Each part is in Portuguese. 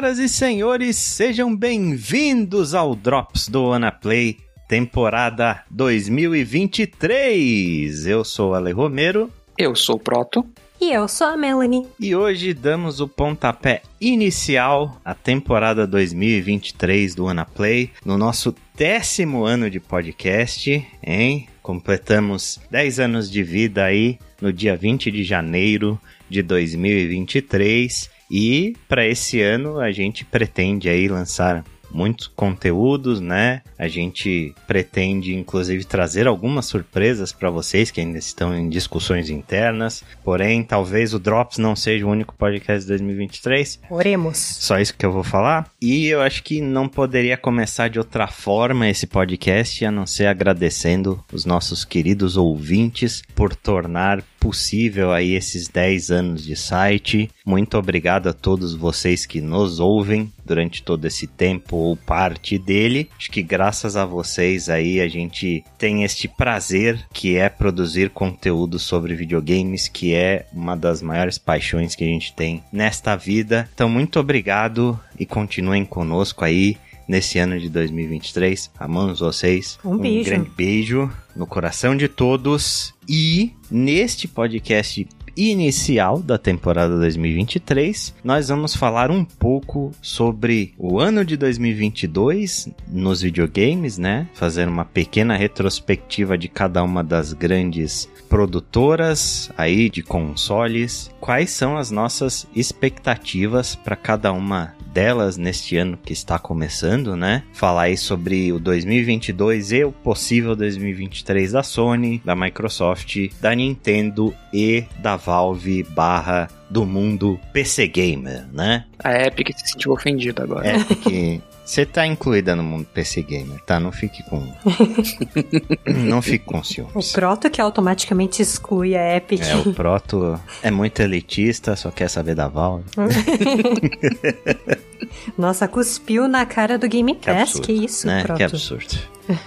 Senhoras e senhores, sejam bem-vindos ao Drops do Anaplay, temporada 2023. Eu sou o Ale Romero. Eu sou o Proto. E eu sou a Melanie. E hoje damos o pontapé inicial à temporada 2023 do Anaplay, no nosso décimo ano de podcast, hein? Completamos 10 anos de vida aí no dia 20 de janeiro de 2023 e para esse ano a gente pretende aí lançar muitos conteúdos, né? A gente pretende, inclusive, trazer algumas surpresas para vocês que ainda estão em discussões internas. Porém, talvez o Drops não seja o único podcast de 2023. Oremos. Só isso que eu vou falar. E eu acho que não poderia começar de outra forma esse podcast a não ser agradecendo os nossos queridos ouvintes por tornar possível aí esses 10 anos de site. Muito obrigado a todos vocês que nos ouvem durante todo esse tempo ou parte dele. Acho que graças a vocês aí a gente tem este prazer que é produzir conteúdo sobre videogames, que é uma das maiores paixões que a gente tem nesta vida. Então, muito obrigado e continuem conosco aí nesse ano de 2023. Amamos vocês. Um beijo. Um grande beijo no coração de todos. E neste podcast inicial da temporada 2023, nós vamos falar um pouco sobre o ano de 2022 nos videogames, né? Fazer uma pequena retrospectiva de cada uma das grandes produtoras aí de consoles. Quais são as nossas expectativas para cada uma delas neste ano que está começando, né? Falar aí sobre o 2022 e o possível 2023 da Sony, da Microsoft, da Nintendo e da Valve barra do mundo PC Gamer, né? A Epic se sentiu ofendida agora. Epic você tá incluída no mundo PC Gamer, tá? Não fique com. não fique com ciúmes. O Proto que automaticamente exclui a Epic. É, o Proto é muito elitista, só quer saber da Valve. Nossa, cuspiu na cara do Game Pass, que, absurdo, que isso, né? Proto? Que absurdo.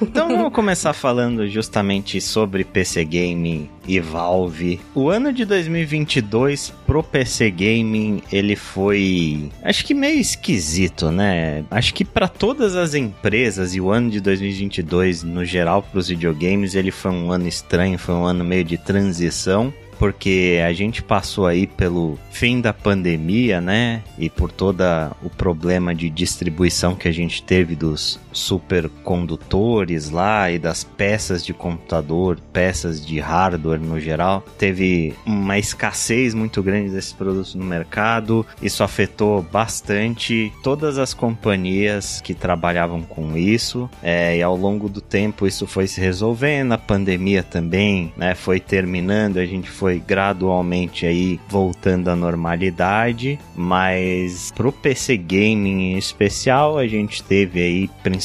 Então vamos começar falando justamente sobre PC Gaming e Valve. O ano de 2022 pro PC Gaming, ele foi, acho que meio esquisito, né? Acho que para todas as empresas e o ano de 2022 no geral para os videogames, ele foi um ano estranho, foi um ano meio de transição porque a gente passou aí pelo fim da pandemia, né? E por toda o problema de distribuição que a gente teve dos supercondutores lá e das peças de computador, peças de hardware no geral. Teve uma escassez muito grande desses produtos no mercado. Isso afetou bastante todas as companhias que trabalhavam com isso. É, e ao longo do tempo isso foi se resolvendo. A pandemia também, né? Foi terminando. A gente foi gradualmente aí voltando à normalidade, mas pro PC gaming em especial, a gente teve aí principalmente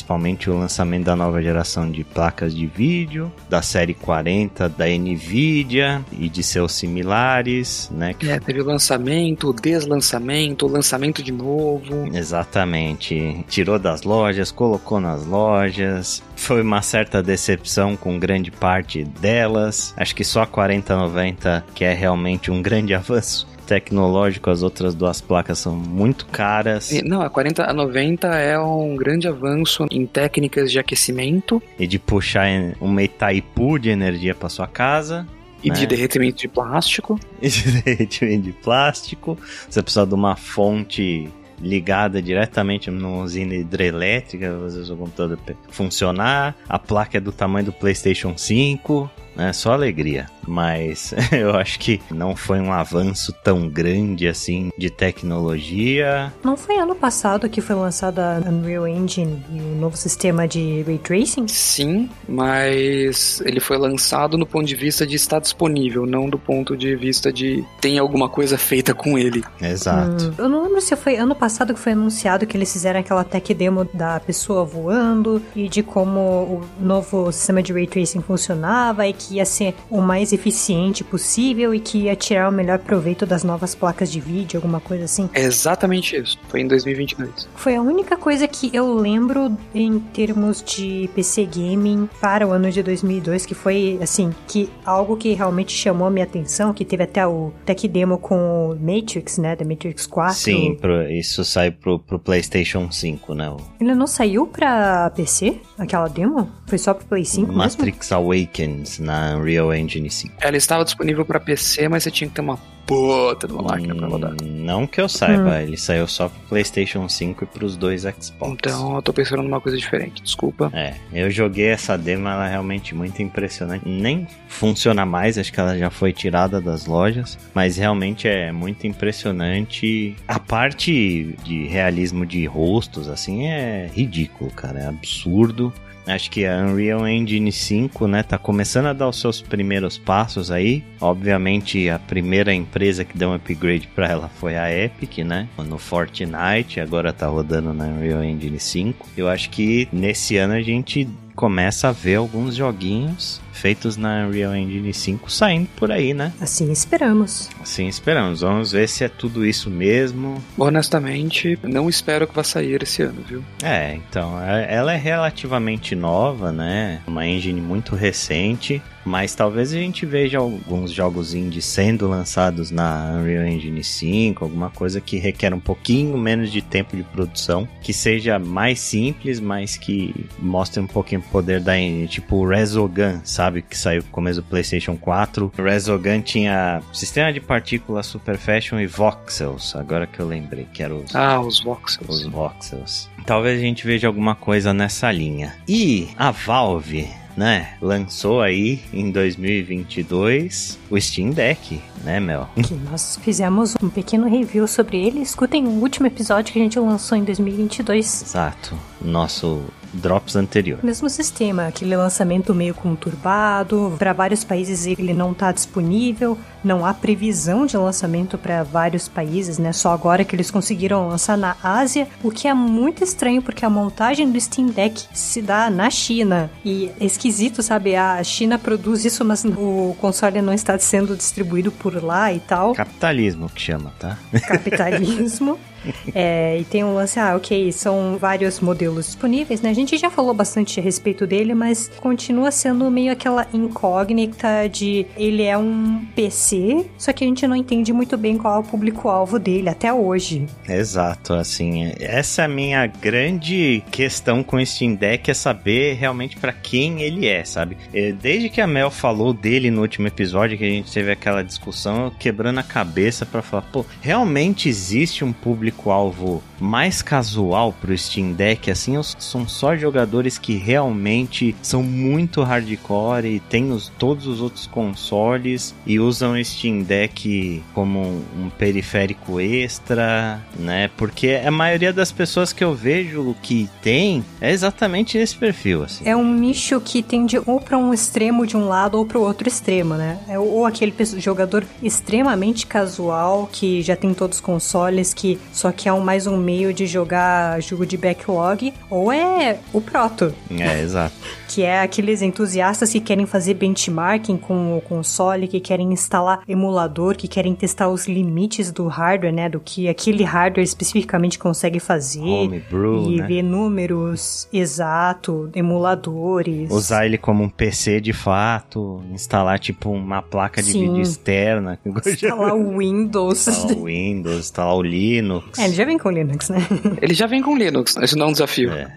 o lançamento da nova geração de placas de vídeo, da série 40 da Nvidia e de seus similares, né? Que... É, teve o lançamento, o deslançamento, o lançamento de novo. Exatamente. Tirou das lojas, colocou nas lojas. Foi uma certa decepção com grande parte delas. Acho que só a 4090 que é realmente um grande avanço tecnológico, as outras duas placas são muito caras. Não, a 40 a 90 é um grande avanço em técnicas de aquecimento e de puxar uma Itaipu de energia para sua casa. E né? de derretimento de plástico. E de derretimento de plástico. Você precisa de uma fonte ligada diretamente numa usina hidrelétrica, fazer o seu computador funcionar. A placa é do tamanho do PlayStation 5 né? Só alegria. Mas eu acho que não foi um avanço tão grande assim de tecnologia. Não foi ano passado que foi lançada a Unreal Engine e o novo sistema de ray tracing? Sim, mas ele foi lançado no ponto de vista de estar disponível, não do ponto de vista de tem alguma coisa feita com ele. Exato. Hum, eu não lembro se foi ano passado que foi anunciado que eles fizeram aquela tech demo da pessoa voando e de como o novo sistema de ray tracing funcionava e que que ia ser o mais eficiente possível e que ia tirar o melhor proveito das novas placas de vídeo, alguma coisa assim. É exatamente isso. Foi em 2022. Foi a única coisa que eu lembro em termos de PC gaming para o ano de 2002, que foi assim, que algo que realmente chamou a minha atenção, que teve até o tech demo com o Matrix, né, The Matrix 4. Sim, pro, isso sai pro, pro PlayStation 5, né? Ele não saiu pra PC, aquela demo? Foi só pro Play 5 Matrix mesmo? Awakens na Unreal Engine 5. Ela estava disponível para PC, mas você tinha que ter uma puta de uma máquina pra rodar. Hum, Não que eu saiba, ele saiu só pro PlayStation 5 e pros dois Xbox. Então eu tô pensando numa coisa diferente, desculpa. É, eu joguei essa demo, ela é realmente muito impressionante. Nem funciona mais, acho que ela já foi tirada das lojas, mas realmente é muito impressionante. A parte de realismo de rostos, assim, é ridículo, cara, é absurdo. Acho que a Unreal Engine 5, né, tá começando a dar os seus primeiros passos aí. Obviamente, a primeira empresa que deu um upgrade para ela foi a Epic, né, no Fortnite, agora tá rodando na Unreal Engine 5. Eu acho que nesse ano a gente começa a ver alguns joguinhos feitos na Unreal Engine 5 saindo por aí, né? Assim esperamos. Assim esperamos. Vamos ver se é tudo isso mesmo. Honestamente, não espero que vá sair esse ano, viu? É, então, é- ela é relativamente nova, né? Uma engine muito recente, mas talvez a gente veja alguns jogos indie sendo lançados na Unreal Engine 5, alguma coisa que requer um pouquinho menos de tempo de produção, que seja mais simples, mas que mostre um pouquinho o poder da engine, tipo o Resogun, sabe, que saiu no começo do PlayStation 4. O Resogun tinha sistema de partículas Super Fashion e voxels, agora que eu lembrei, que era os Ah, os voxels. os voxels. Talvez a gente veja alguma coisa nessa linha. E a Valve, né, lançou aí em 2022 o Steam Deck, né, Mel? Que nós fizemos um pequeno review sobre ele. Escutem o último episódio que a gente lançou em 2022. Exato, nosso Drops anterior. Mesmo sistema, aquele lançamento meio conturbado, para vários países ele não está disponível, não há previsão de lançamento para vários países, né? Só agora que eles conseguiram lançar na Ásia, o que é muito estranho porque a montagem do Steam Deck se dá na China. E é esquisito, sabe? A China produz isso, mas o console não está sendo distribuído por lá e tal. Capitalismo que chama, tá? capitalismo. É, e tem um lance, ah, ok, são vários modelos disponíveis, né? A gente já falou bastante a respeito dele, mas continua sendo meio aquela incógnita de ele é um PC, só que a gente não entende muito bem qual é o público-alvo dele até hoje. Exato, assim, essa é a minha grande questão com o Steam Deck é saber realmente pra quem ele é, sabe? Eh, Desde que a Mel falou dele no último episódio, que a gente teve aquela discussão, quebrando a cabeça pra falar, pô, realmente existe um público-alvo mais casual pro Steam Deck, assim, são só jogadores que realmente são muito hardcore e têm os, todos os outros consoles e usam o Steam Deck como um, um periférico extra, né? Porque a maioria das pessoas que eu vejo que tem é exatamente nesse perfil, assim. É um nicho que tende ou para um extremo de um lado ou para o outro extremo, né? É ou aquele jogador extremamente casual que já tem todos os consoles que só quer um mais um meio de jogar jogo de backlog, ou é o proto, É, exato. que é aqueles entusiastas que querem fazer benchmarking com o console, que querem instalar emulador, que querem testar os limites do hardware, né? Do que aquele hardware especificamente consegue fazer. Homebrew, e né? ver números exato, emuladores. Usar ele como um PC de fato, instalar tipo uma placa de Sim. vídeo externa, Instalar o Windows. instalar o Windows, instalar o Linux. É, ele já vem com Linux, né? Ele já vem com Linux, isso não é um desafio. É.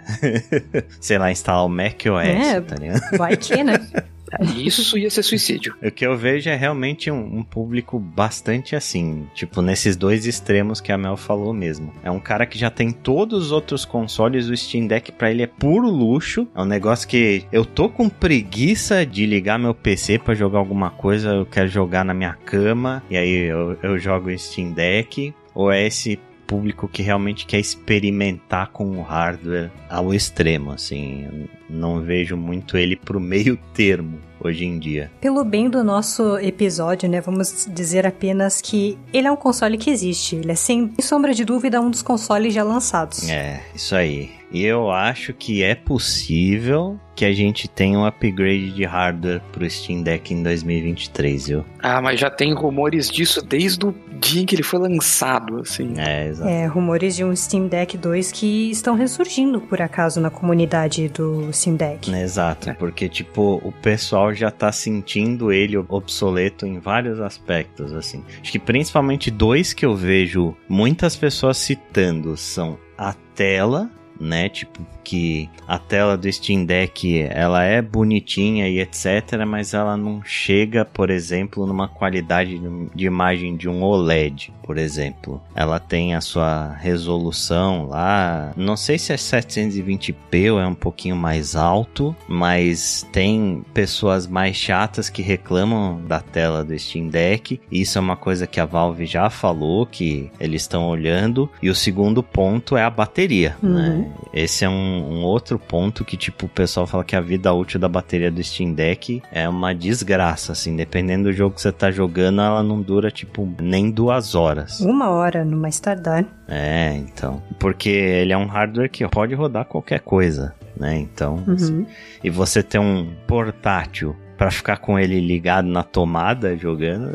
Sei lá, instalar o Mac OS, É. tá ligado? Vai que, né? Isso ia ser suicídio. O que eu vejo é realmente um, um público bastante assim, tipo, nesses dois extremos que a Mel falou mesmo. É um cara que já tem todos os outros consoles, o Steam Deck pra ele é puro luxo. É um negócio que eu tô com preguiça de ligar meu PC pra jogar alguma coisa, eu quero jogar na minha cama, e aí eu, eu jogo o Steam Deck. Ou é esse público que realmente quer experimentar com o hardware ao extremo, assim. Não vejo muito ele pro meio termo hoje em dia. Pelo bem do nosso episódio, né, vamos dizer apenas que ele é um console que existe. Ele é, sem sombra de dúvida, um dos consoles já lançados. É, isso aí. E eu acho que é possível que a gente tenha um upgrade de hardware pro Steam Deck em 2023, viu? Ah, mas já tem rumores disso desde o dia em que ele foi lançado, assim. É, exato. É, rumores de um Steam Deck 2 que estão ressurgindo, por acaso, na comunidade do Steam Deck. Exato, porque, tipo, o pessoal já tá sentindo ele obsoleto em vários aspectos, assim. Acho que principalmente dois que eu vejo muitas pessoas citando são a tela né? Tipo, que a tela do Steam Deck ela é bonitinha e etc, mas ela não chega, por exemplo, numa qualidade de imagem de um OLED, por exemplo. Ela tem a sua resolução lá, não sei se é 720p ou é um pouquinho mais alto, mas tem pessoas mais chatas que reclamam da tela do Steam Deck. Isso é uma coisa que a Valve já falou que eles estão olhando. E o segundo ponto é a bateria, Uhum. né? Esse é um, um outro ponto que, tipo, o pessoal fala que a vida útil da bateria do Steam Deck é uma desgraça, assim. Dependendo do jogo que você tá jogando, ela não dura, tipo, nem duas horas. Uma hora no mais tardar. É, então. Porque ele é um hardware que pode rodar qualquer coisa, né? Então. Uhum. E você ter um portátil pra ficar com ele ligado na tomada jogando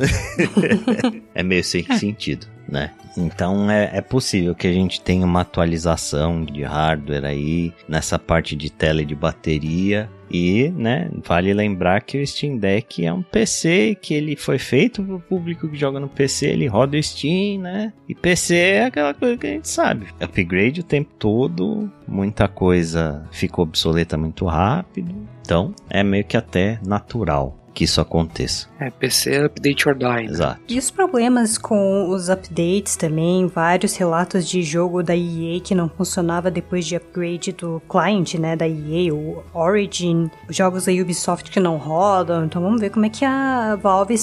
é meio sem sentido, né? Então é, é possível que a gente tenha uma atualização de hardware aí nessa parte de tela e de bateria. E, né, vale lembrar que o Steam Deck é um PC que ele foi feito pro público que joga no PC, ele roda o Steam, né? E PC é aquela coisa que a gente sabe. Upgrade o tempo todo, muita coisa ficou obsoleta muito rápido. Então, é meio que até natural que isso aconteça. É, PC Update or Die. né? Exato. E os problemas com os updates também, vários relatos de jogo da EA que não funcionava depois de upgrade do client, né, da EA, o Origin, jogos da Ubisoft que não rodam, então vamos ver como é que a Valve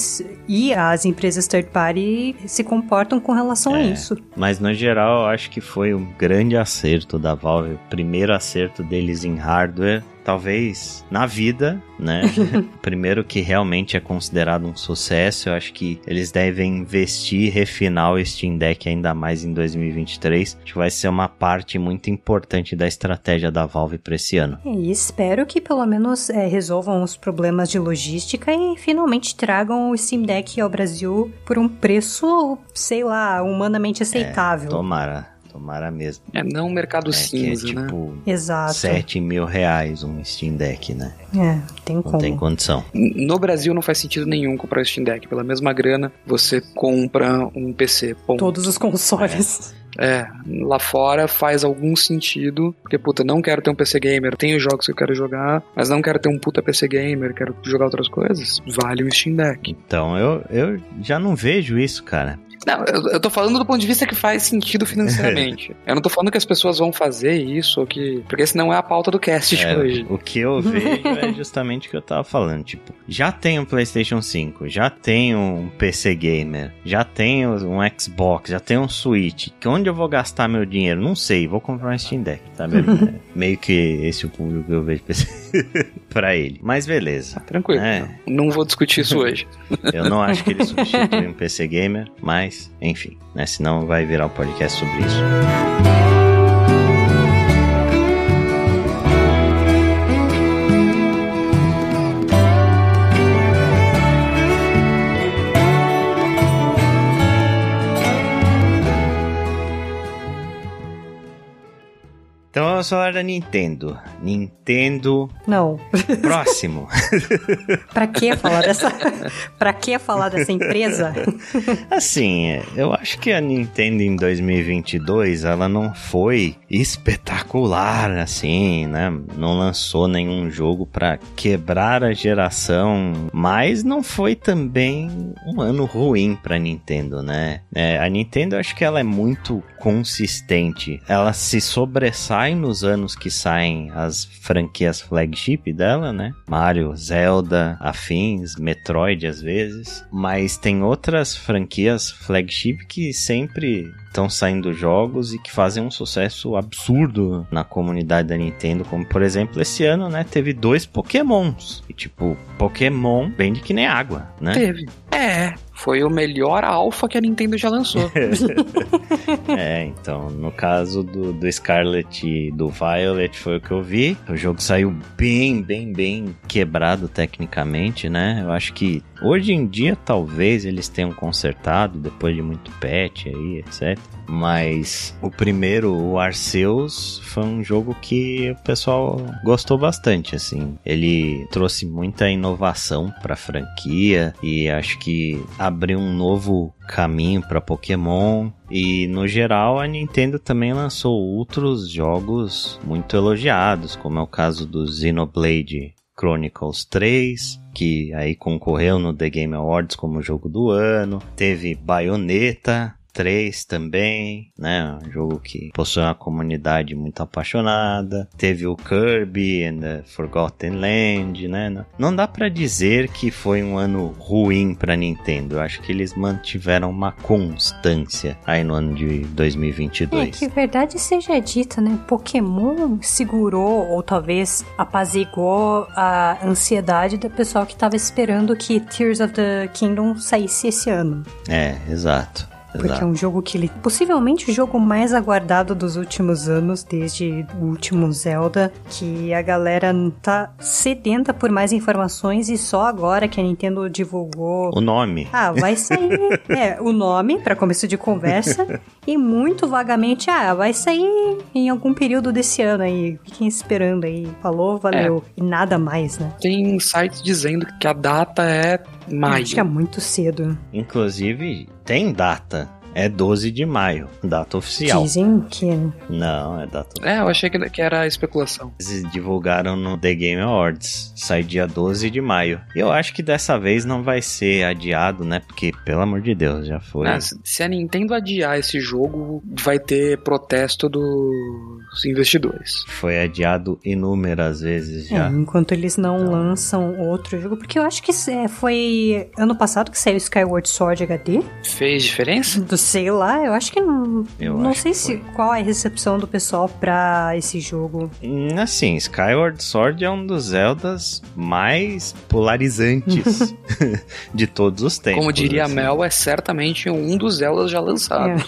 e as empresas third party se comportam com relação a É. isso. Mas no geral, eu acho que foi um grande acerto da Valve, o primeiro acerto deles em hardware, talvez na vida, né? primeiro que realmente é considerado um sucesso, eu acho que eles devem investir e refinar o Steam Deck ainda mais em 2023, que vai ser uma parte muito importante da estratégia da Valve para esse ano. E espero que pelo menos é, resolvam os problemas de logística e finalmente tragam o Steam Deck ao Brasil por um preço, sei lá, humanamente aceitável. Tomara, tomara mesmo. É não mercado É, que é cinza, né? tipo Exato. 7 mil reais um Steam Deck, né? É, tem Não como. tem condição. No Brasil não faz sentido nenhum comprar o Steam Deck. Pela mesma grana, você compra um PC. Ponto. Todos os consoles. É, lá fora faz algum sentido, porque, puta, não quero ter um PC gamer, tenho jogos que eu quero jogar, mas não quero ter um puta PC gamer, quero jogar outras coisas, vale um Steam Deck. Então, eu, eu já não vejo isso, cara. Não, eu, eu tô falando do ponto de vista que faz sentido financeiramente. eu não tô falando que as pessoas vão fazer isso, ou que. Porque esse não é a pauta do cast de É, hoje. o que eu vejo é justamente o que eu tava falando. Tipo, já tenho um PlayStation 5, já tenho um PC Gamer, já tenho um Xbox, já tenho um Switch. Que onde eu vou gastar meu dinheiro? Não sei, vou comprar um Steam Deck, tá vendo? É, Meio que esse é o público que eu vejo pra ele. Mas beleza. Tranquilo. É. Não vou discutir isso hoje. Eu não acho que ele substitui um PC Gamer, mas, enfim, né? Senão vai virar um podcast sobre isso. Vamos falar da Nintendo. Nintendo Não. próximo. pra que falar dessa. pra que falar dessa empresa? Assim, eu acho que a Nintendo em 2022 ela não foi espetacular assim, né? Não lançou nenhum jogo pra quebrar a geração, mas não foi também um ano ruim pra Nintendo, né? É, a Nintendo eu acho que ela é muito consistente. Ela se sobressai nos anos que saem as franquias flagship dela, né? Mario, Zelda, afins, Metroid às vezes, mas tem outras franquias flagship que sempre estão saindo jogos e que fazem um sucesso absurdo na comunidade da Nintendo, como por exemplo esse ano, né, teve dois Pokémons. E tipo, Pokémon vende que nem água, né? Teve. É, Foi o melhor alfa que a Nintendo já lançou. é, então, no caso do, do Scarlet e do Violet foi o que eu vi. O jogo saiu bem, bem, bem quebrado tecnicamente, né? Eu acho que hoje em dia talvez eles tenham consertado depois de muito patch aí, etc. Mas o primeiro, o Arceus, foi um jogo que o pessoal gostou bastante, assim. Ele trouxe muita inovação para a franquia e acho que abriu um novo caminho para Pokémon e no geral a Nintendo também lançou outros jogos muito elogiados, como é o caso do Xenoblade Chronicles 3, que aí concorreu no The Game Awards como jogo do ano. Teve Bayonetta, 3 também, né? Um jogo que possui uma comunidade muito apaixonada. Teve o Kirby and the Forgotten Land, né? Não dá para dizer que foi um ano ruim para Nintendo. Eu acho que eles mantiveram uma constância aí no ano de 2022. É que verdade seja dita, né? Pokémon segurou ou talvez apaziguou a ansiedade da pessoa que estava esperando que Tears of the Kingdom saísse esse ano. É, exato. Porque Exato. é um jogo que ele. Possivelmente o jogo mais aguardado dos últimos anos, desde o último Zelda, que a galera tá sedenta por mais informações e só agora que a Nintendo divulgou. O nome. Ah, vai sair. é, o nome, para começo de conversa. e muito vagamente, ah, vai sair em algum período desse ano aí. Fiquem esperando aí. Falou, valeu. É. E nada mais, né? Tem sites dizendo que a data é maio. Acho que é muito cedo. Inclusive, tem data. É 12 de maio, data oficial. Dizem que. Não, é data oficial. É, eu achei que era especulação. Eles divulgaram no The Game Awards. Sai dia 12 de maio. Eu acho que dessa vez não vai ser adiado, né? Porque, pelo amor de Deus, já foi. Ah, se a Nintendo adiar esse jogo, vai ter protesto dos investidores. Foi adiado inúmeras vezes já. É, enquanto eles não então... lançam outro jogo. Porque eu acho que é, foi ano passado que saiu Skyward Sword HD. Fez diferença? Do sei lá, eu acho que não. Eu não sei se qual é a recepção do pessoal pra esse jogo. Hum, assim, Skyward Sword é um dos Zeldas mais polarizantes de todos os tempos. Como diria assim. Mel, é certamente um dos Zeldas já lançados.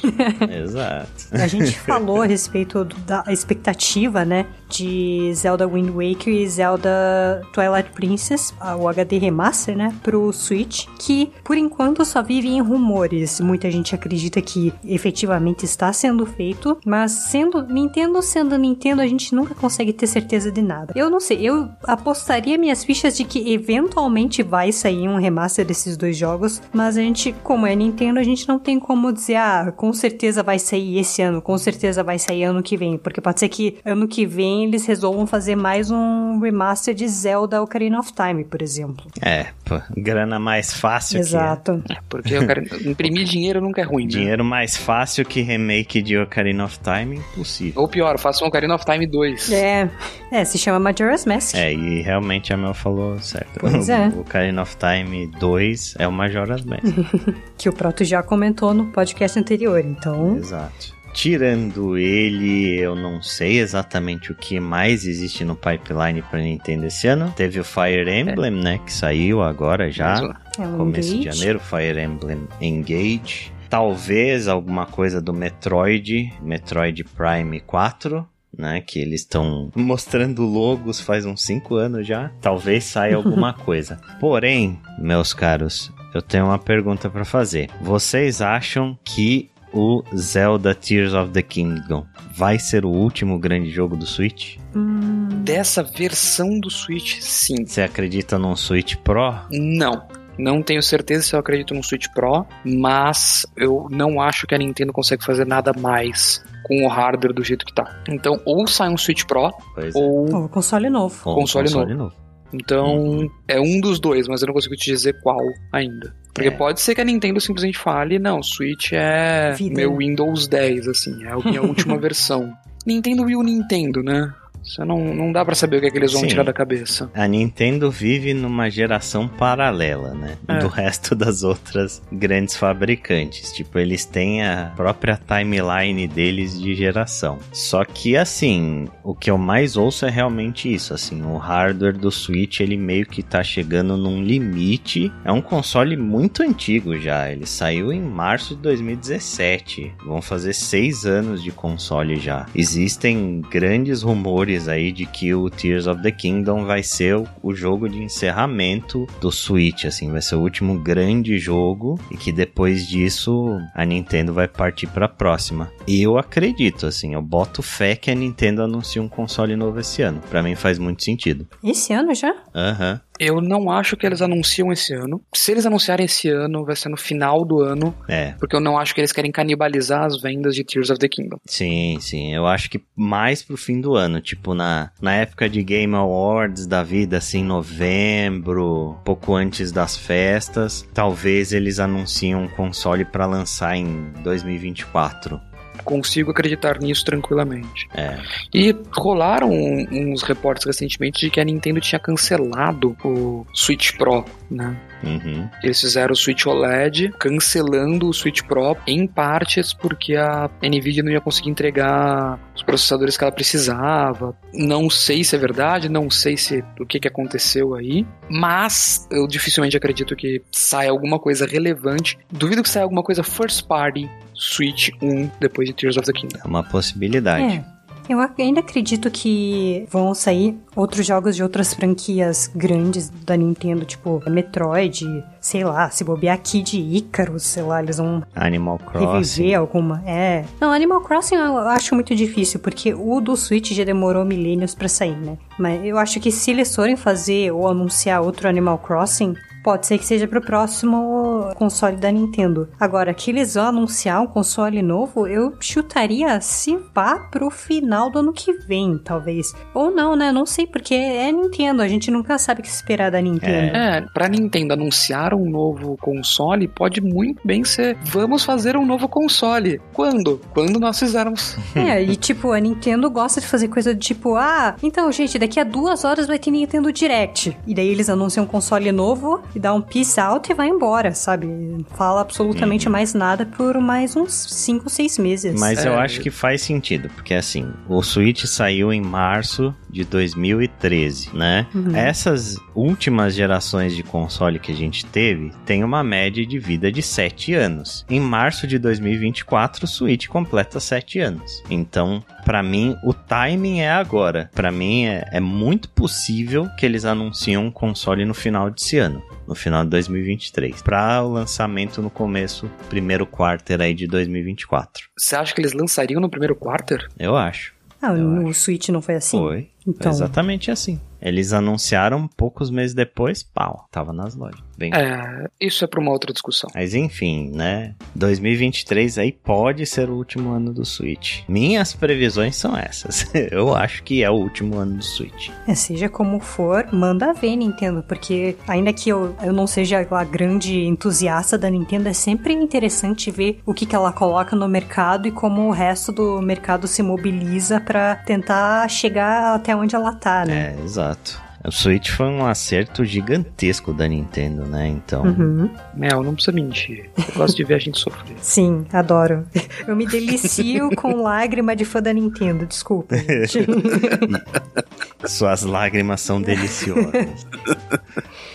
É. Exato. A gente falou a respeito da expectativa, né? De Zelda Wind Waker e Zelda Twilight Princess, o HD Remaster, né? Pro Switch, que por enquanto só vive em rumores. Muita gente acredita que efetivamente está sendo feito, mas sendo Nintendo sendo Nintendo, a gente nunca consegue ter certeza de nada. Eu não sei, eu apostaria minhas fichas de que eventualmente vai sair um remaster desses dois jogos, mas a gente, como é Nintendo, a gente não tem como dizer, ah, com certeza vai sair esse ano, com certeza vai sair ano que vem, porque pode ser que ano que vem eles resolvam fazer mais um remaster de Zelda Ocarina of Time, por exemplo. É, pô, grana mais fácil Exato. Que... É, porque imprimir dinheiro nunca é ruim. Né? Dinheiro mais fácil que remake de Ocarina of Time, impossível. Ou pior, faça um Ocarina of Time 2. É, é se chama Majora's Mask. É, e realmente a Mel falou certo. Pois é. O Ocarina of Time 2 é o Majora's Mask. que o Proto já comentou no podcast anterior, então... Exato. Tirando ele, eu não sei exatamente o que mais existe no pipeline para Nintendo esse ano. Teve o Fire Emblem, é. né, que saiu agora já, é um começo Engage. de janeiro, Fire Emblem Engage. Talvez alguma coisa do Metroid, Metroid Prime 4, né? Que eles estão mostrando logos faz uns 5 anos já. Talvez saia alguma coisa. Porém, meus caros, eu tenho uma pergunta para fazer. Vocês acham que o Zelda Tears of the Kingdom vai ser o último grande jogo do Switch? Hum... Dessa versão do Switch, sim. Você acredita num Switch Pro? Não. Não tenho certeza se eu acredito no Switch Pro, mas eu não acho que a Nintendo consegue fazer nada mais com o hardware do jeito que tá. Então, ou sai um Switch Pro, Pois é. ou Ou console novo. Ou console novo. Então, é um dos dois, mas eu não consigo te dizer qual ainda. Porque É. pode ser que a Nintendo simplesmente fale, não, Switch é Vida. meu Windows 10, assim, é a minha última versão. Nintendo e o Nintendo, né? Você não, não dá para saber o que, é que eles vão Sim. tirar da cabeça. A Nintendo vive numa geração paralela, né? É. Do resto das outras grandes fabricantes. Tipo, eles têm a própria timeline deles de geração. Só que, assim, o que eu mais ouço é realmente isso. Assim, o hardware do Switch, ele meio que tá chegando num limite. É um console muito antigo já. Ele saiu em março de 2017. Vão fazer seis anos de console já. Existem grandes rumores aí de que o Tears of the Kingdom vai ser o, o jogo de encerramento do Switch, assim, vai ser o último grande jogo e que depois disso a Nintendo vai partir para a próxima. E eu acredito, assim, eu boto fé que a Nintendo anuncie um console novo esse ano. Para mim faz muito sentido. Esse ano já? Aham. Eu não acho que eles anunciam esse ano. Se eles anunciarem esse ano, vai ser no final do ano, É. porque eu não acho que eles querem canibalizar as vendas de Tears of the Kingdom. Sim, sim. Eu acho que mais pro fim do ano, tipo na, na época de Game Awards da vida, assim, novembro, pouco antes das festas, talvez eles anunciem um console pra lançar em 2024. Consigo acreditar nisso tranquilamente. É. E rolaram uns reportes recentemente de que a Nintendo tinha cancelado o Switch Pro, né? Uhum. Eles fizeram o Switch OLED, cancelando o Switch Pro em partes porque a Nvidia não ia conseguir entregar os processadores que ela precisava. Não sei se é verdade, não sei se o que, que aconteceu aí, mas eu dificilmente acredito que saia alguma coisa relevante. Duvido que saia alguma coisa first party Switch 1 depois de Tears of the Kingdom. É uma possibilidade. É. Eu ainda acredito que vão sair outros jogos de outras franquias grandes da Nintendo, tipo Metroid, sei lá, se bobear Kid Icarus, sei lá, eles vão Animal Crossing. reviver alguma. É. Não, Animal Crossing eu acho muito difícil, porque o do Switch já demorou milênios pra sair, né? Mas eu acho que se eles forem fazer ou anunciar outro Animal Crossing, pode ser que seja pro próximo console da Nintendo. Agora, que eles vão anunciar um console novo, eu chutaria se vá pro final do ano que vem, talvez. Ou não, né? Não sei, porque é Nintendo, a gente nunca sabe o que esperar da Nintendo. É, pra Nintendo anunciar um novo console, pode muito bem ser vamos fazer um novo console. Quando? Quando nós fizermos. É, e tipo, a Nintendo gosta de fazer coisa do tipo, ah, então, gente, daqui a duas horas vai ter Nintendo Direct. E daí eles anunciam um console novo e dá um peace out e vai embora, sabe? Fala absolutamente mais nada por mais uns 5, 6 meses. Mas eu É. acho que faz sentido, porque assim, o Switch saiu em março de 2013, né? Uhum. Essas últimas gerações de console que a gente teve tem uma média de vida de 7 anos. Em março de 2024, o Switch completa 7 anos. Então, pra mim, o timing é agora. Pra mim, é, é muito possível que eles anunciem um console no final desse ano. No final de 2023. Pra o lançamento no começo, primeiro quarter aí de 2024. Você acha que eles lançariam no primeiro quarter? Eu acho. Ah, eu no Switch não foi assim? Foi. Então, Exatamente assim. Eles anunciaram poucos meses depois, pau, tava nas lojas. Bem É, isso é pra uma outra discussão. Mas enfim, né? 2023 aí pode ser o último ano do Switch. Minhas previsões são essas. Eu acho que é o último ano do Switch. é, seja como for, manda ver, Nintendo, porque ainda que eu, eu não seja a grande entusiasta da Nintendo, é sempre interessante ver o que, que ela coloca no mercado e como o resto do mercado se mobiliza pra tentar chegar até onde ela tá, né? É, exato. O Switch foi um acerto gigantesco da Nintendo, né? Então, Uhum. Mel, não precisa mentir. Eu gosto de ver a gente sofrer. Sim, adoro. Eu me delicio com lágrima de fã da Nintendo, desculpa, suas lágrimas são deliciosas.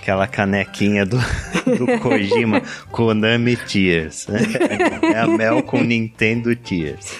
Aquela canequinha do, do Kojima, Konami Tears. né? É a Mel com Nintendo Tears.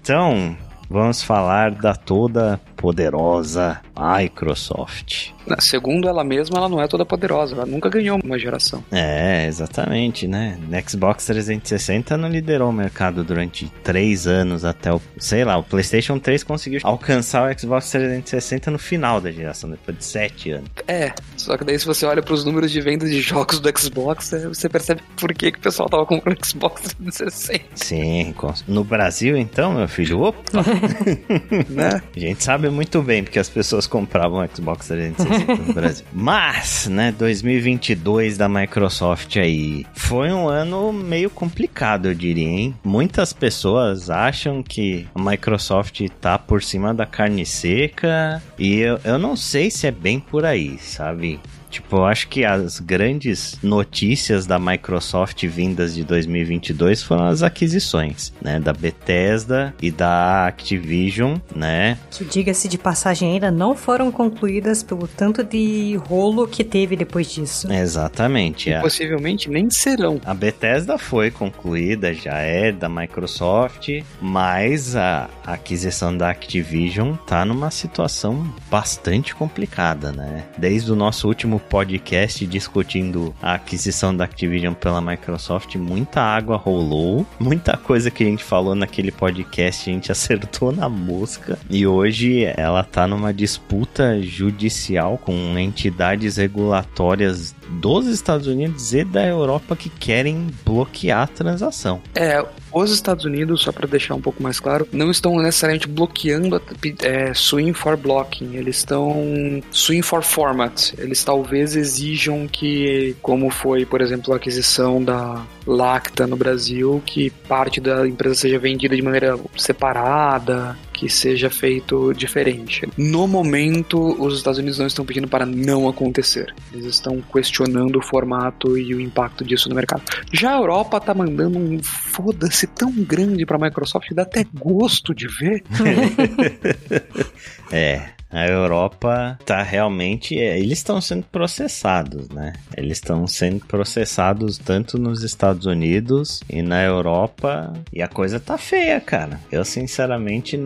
Então, vamos falar da toda poderosa Microsoft. Segundo ela mesma, ela não é toda poderosa, ela nunca ganhou uma geração. É, exatamente, né? Xbox 360 não liderou o mercado durante três anos até o, sei lá, o PlayStation 3 conseguiu alcançar o Xbox 360 no final da geração, depois de sete anos. É, só que daí se você olha para os números de vendas de jogos do Xbox, é, você percebe por que, que o pessoal tava comprando Xbox 360. Sim, no Brasil então, meu filho, opa! né? A gente sabe muito bem porque as pessoas compravam o Xbox 360 no Brasil. Mas, né, 2022 da Microsoft aí foi um ano meio complicado, eu diria, hein? Muitas pessoas acham que a Microsoft tá por cima da carne seca e eu, eu não sei se é bem por aí, sabe? Tipo, eu acho que as grandes notícias da Microsoft vindas de 2022 foram as aquisições, né? Da Bethesda e da Activision, né? Que diga-se de passagem ainda não foram concluídas pelo tanto de rolo que teve depois disso. Exatamente. E possivelmente nem serão. A Bethesda foi concluída, já é da Microsoft, mas a aquisição da Activision tá numa situação bastante complicada, né? Desde o nosso último podcast discutindo a aquisição da Activision pela Microsoft, muita água rolou, muita coisa que a gente falou naquele podcast a gente acertou na mosca. E hoje ela tá numa disputa judicial com entidades regulatórias dos Estados Unidos e da Europa que querem bloquear a transação. É, os Estados Unidos, só para deixar um pouco mais claro, não estão necessariamente bloqueando a, é, swing for blocking, eles estão swing for format. Eles talvez exijam que, como foi, por exemplo, a aquisição da Lacta no Brasil, que parte da empresa seja vendida de maneira separada, que seja feito diferente. No momento, os Estados Unidos não estão pedindo para não acontecer. Eles estão questionando o formato e o impacto disso no mercado. Já a Europa está mandando um foda-se tão grande para a Microsoft que dá até gosto de ver. é, a Europa tá realmente. É, eles estão sendo processados, né? Eles estão sendo processados tanto nos Estados Unidos e na Europa. E a coisa tá feia, cara. Eu, sinceramente,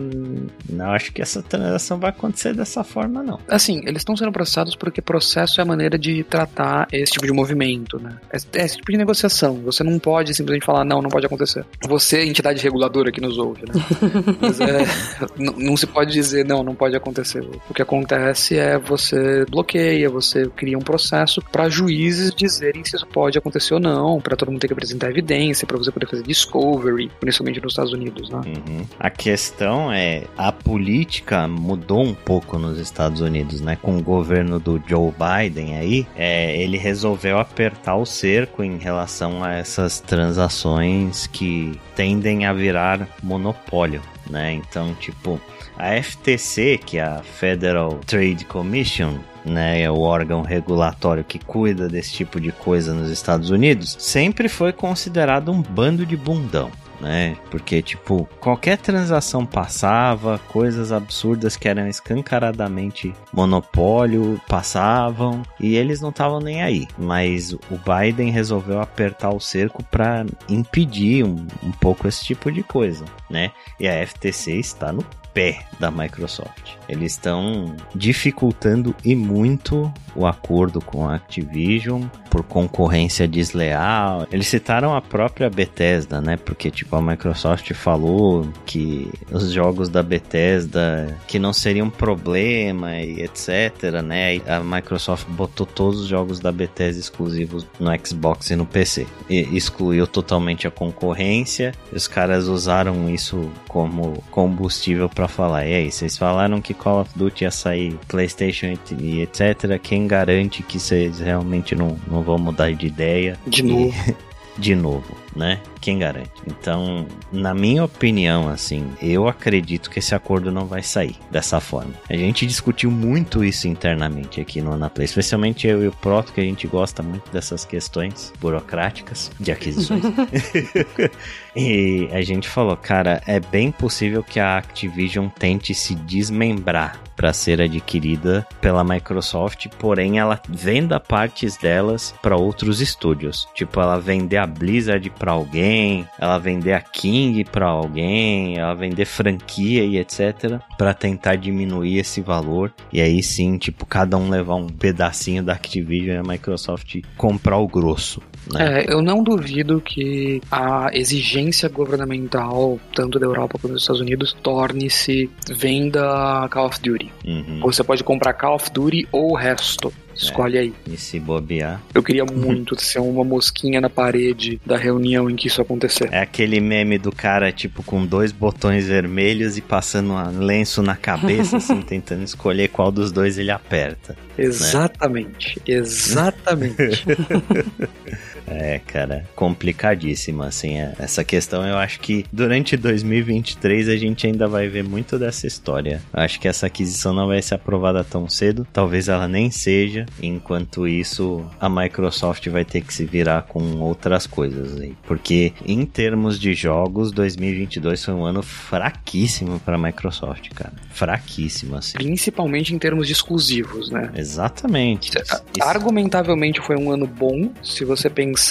não acho que essa transação vai acontecer dessa forma, não. Assim, eles estão sendo processados porque processo é a maneira de tratar esse tipo de movimento, né? É, é esse tipo de negociação. Você não pode simplesmente falar, não, não pode acontecer. Você, entidade reguladora que nos ouve, né? Mas é, não se pode dizer, não, não pode acontecer o que acontece é você bloqueia, você cria um processo para juízes dizerem se isso pode acontecer ou não, para todo mundo ter que apresentar evidência, para você poder fazer discovery, principalmente nos Estados Unidos, né? Uhum. A questão é a política mudou um pouco nos Estados Unidos, né? Com o governo do Joe Biden aí, é, ele resolveu apertar o cerco em relação a essas transações que tendem a virar monopólio, né? Então, tipo, a FTC, que é a Federal Trade Commission, né, é o órgão regulatório que cuida desse tipo de coisa nos Estados Unidos, sempre foi considerado um bando de bundão. Né? Porque, tipo, qualquer transação passava, coisas absurdas que eram escancaradamente monopólio passavam e eles não estavam nem aí. Mas o Biden resolveu apertar o cerco para impedir um, um pouco esse tipo de coisa, né? E a FTC está no pé da Microsoft. Eles estão dificultando e muito o acordo com a Activision por concorrência desleal. Eles citaram a própria Bethesda, né? Porque tipo a Microsoft falou que os jogos da Bethesda que não seriam problema e etc, né? a Microsoft botou todos os jogos da Bethesda exclusivos no Xbox e no PC. E excluiu totalmente a concorrência. Os caras usaram isso como combustível para falar. E aí, vocês falaram que Call of Duty ia sair PlayStation e etc. Quem garante que vocês realmente não, não vão mudar de ideia? De novo. de novo, né? Quem garante? Então, na minha opinião, assim, eu acredito que esse acordo não vai sair dessa forma. A gente discutiu muito isso internamente aqui no Anaplay, especialmente eu e o Proto, que a gente gosta muito dessas questões burocráticas de aquisições. e a gente falou, cara, é bem possível que a Activision tente se desmembrar para ser adquirida pela Microsoft, porém ela venda partes delas para outros estúdios. Tipo, ela vender a Blizzard para alguém, ela vender a King para alguém, ela vender franquia e etc, para tentar diminuir esse valor e aí sim, tipo, cada um levar um pedacinho da Activision e a Microsoft comprar o grosso. Né? É, eu não duvido que a exigência governamental, tanto da Europa quanto dos Estados Unidos, torne-se venda Call of Duty. Uhum. Você pode comprar Call of Duty ou o resto. Escolhe aí. E se bobear. Eu queria muito ser uma mosquinha na parede da reunião em que isso acontecer. É aquele meme do cara, tipo, com dois botões vermelhos e passando um lenço na cabeça, assim, tentando escolher qual dos dois ele aperta. Exatamente, exatamente. É, cara, complicadíssima, assim, é- essa questão. Eu acho que durante 2023 a gente ainda vai ver muito dessa história. Acho que essa aquisição não vai ser aprovada tão cedo, talvez ela nem seja. Enquanto isso, a Microsoft vai ter que se virar com outras coisas aí, porque em termos de jogos, 2022 foi um ano fraquíssimo para a Microsoft, cara, fraquíssimo, assim. Principalmente em termos de exclusivos, né? Exatamente. Argumentavelmente foi um ano bom, se você pensar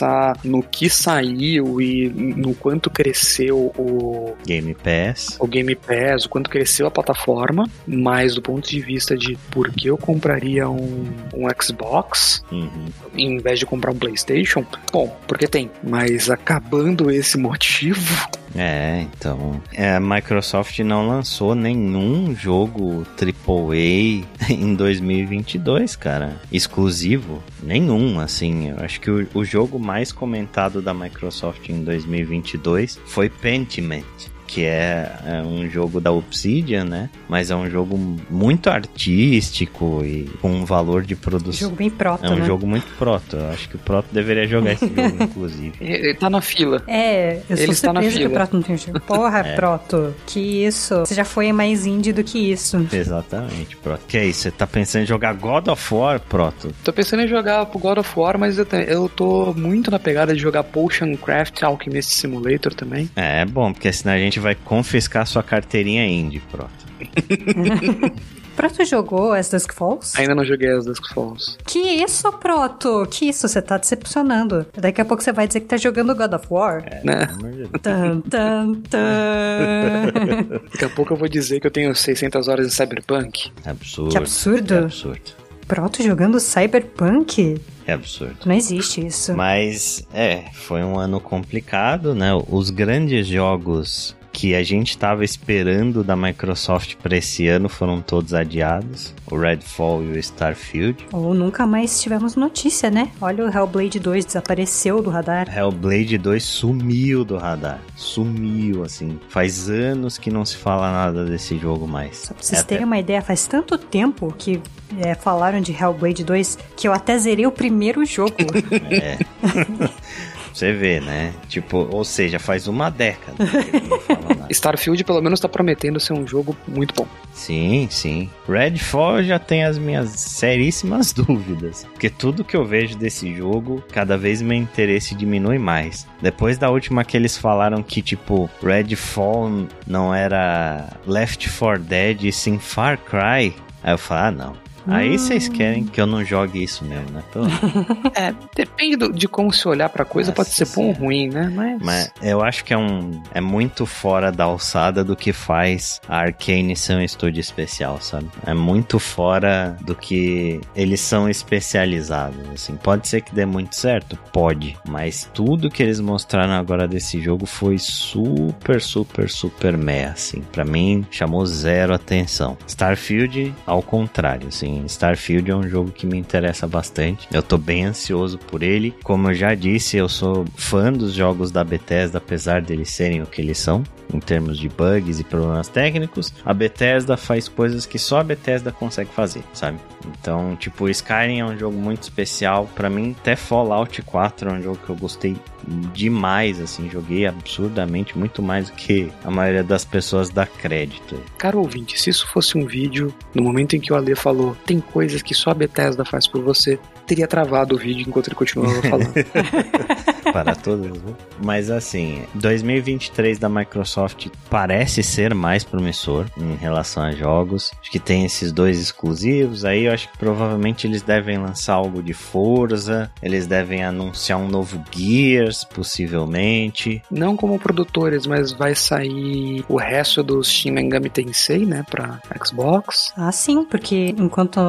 no que saiu e no quanto cresceu o, Game Pass. o Game Pass, o quanto cresceu a plataforma, mas do ponto de vista de por que eu compraria um, um Xbox Uhum. em vez de comprar um PlayStation, bom, porque tem, mas acabando esse motivo, É, então. é, a Microsoft não lançou nenhum jogo AAA em 2022, cara. Exclusivo. Nenhum, assim. Eu acho que o, o jogo mais comentado da Microsoft em 2022 foi Pentiment. Que é, é um jogo da Obsidian, né? Mas é um jogo muito artístico e com um valor de produção. Jogo bem proto, É um né? jogo muito proto. Eu acho que o proto deveria jogar esse jogo, inclusive. ele tá na fila. É, eu Ele sou está na surpresa que o fila. Proto não tem jogo. Porra, É. Proto, que isso? Você já foi mais indie do que isso. Exatamente, Proto. Que é isso? Você tá pensando em jogar God of War, Proto? Tô pensando em jogar pro God of War, mas eu, eu tô muito na pegada de jogar Potion Craft Alchemist Simulator também. É, é bom, porque senão a gente vai confiscar sua carteirinha indie, Proto. Proto jogou as Dusk Falls? Ainda não joguei as Dusk Falls. Que isso, Proto? Que isso? Você tá decepcionando. Daqui a pouco você vai dizer que tá jogando God of War. Né? De Deus. Tan, tan, tan. Daqui a pouco eu vou dizer que eu tenho 600 horas em Cyberpunk. É absurdo. Que absurdo. É absurdo. Proto jogando Cyberpunk? É absurdo. Não existe isso. Mas, é, foi um ano complicado, né? Os grandes jogos que a gente tava esperando da Microsoft pra esse ano foram todos adiados. O Redfall e o Starfield. Ou nunca mais tivemos notícia, né? Olha o Hellblade 2 desapareceu do radar. Hellblade 2 sumiu do radar. Sumiu, assim. Faz anos que não se fala nada desse jogo mais. Só pra vocês É terem uma ideia, faz tanto tempo que é, falaram de Hellblade 2 que eu até zerei o primeiro jogo. Você vê, né? Tipo, ou seja, faz uma década que ele não fala nada. Starfield pelo menos tá prometendo ser um jogo muito bom. Sim, sim. Redfall já tem as minhas seríssimas dúvidas. Porque tudo que eu vejo desse jogo, cada vez meu interesse diminui mais. Depois da última que eles falaram que, tipo, Redfall não era Left 4 Dead e sim Far Cry. Aí eu falo, ah, não. Aí vocês querem que eu não jogue isso mesmo, né? É, depende do- de como se olhar pra coisa, Nossa pode ser bom ou ruim, né? Mas, Mas eu acho que é um é muito fora da alçada do que faz a Arcane ser um estúdio especial, sabe? É muito fora do que eles são especializados, assim. Pode ser que dê muito certo, pode, mas tudo que eles mostraram agora desse jogo foi super, super, super meh, assim. Para mim chamou zero atenção. Starfield, ao contrário, assim. Starfield é um jogo que me interessa bastante. Eu tô bem ansioso por ele. Como eu já disse, eu sou fã dos jogos da Bethesda, apesar deles serem o que eles são. Em termos de bugs e problemas técnicos, a Bethesda faz coisas que só a Bethesda consegue fazer, sabe? Então, tipo, Skyrim é um jogo muito especial. Pra mim, até Fallout 4 é um jogo que eu gostei demais, assim. Joguei absurdamente, muito mais do que a maioria das pessoas dá crédito. Caro ouvinte, se isso fosse um vídeo, no momento em que o Ale falou, tem coisas que só a Bethesda faz por você, teria travado o vídeo enquanto ele continuava falando. para todos. Né? Mas assim, 2023 da Microsoft parece ser mais promissor em relação a jogos. Acho que tem esses dois exclusivos. Aí eu acho que provavelmente eles devem lançar algo de Forza. Eles devem anunciar um novo Gears, possivelmente. Não como produtores, mas vai sair o resto dos Shin Megami Tensei, né, pra Xbox. Ah, sim, porque enquanto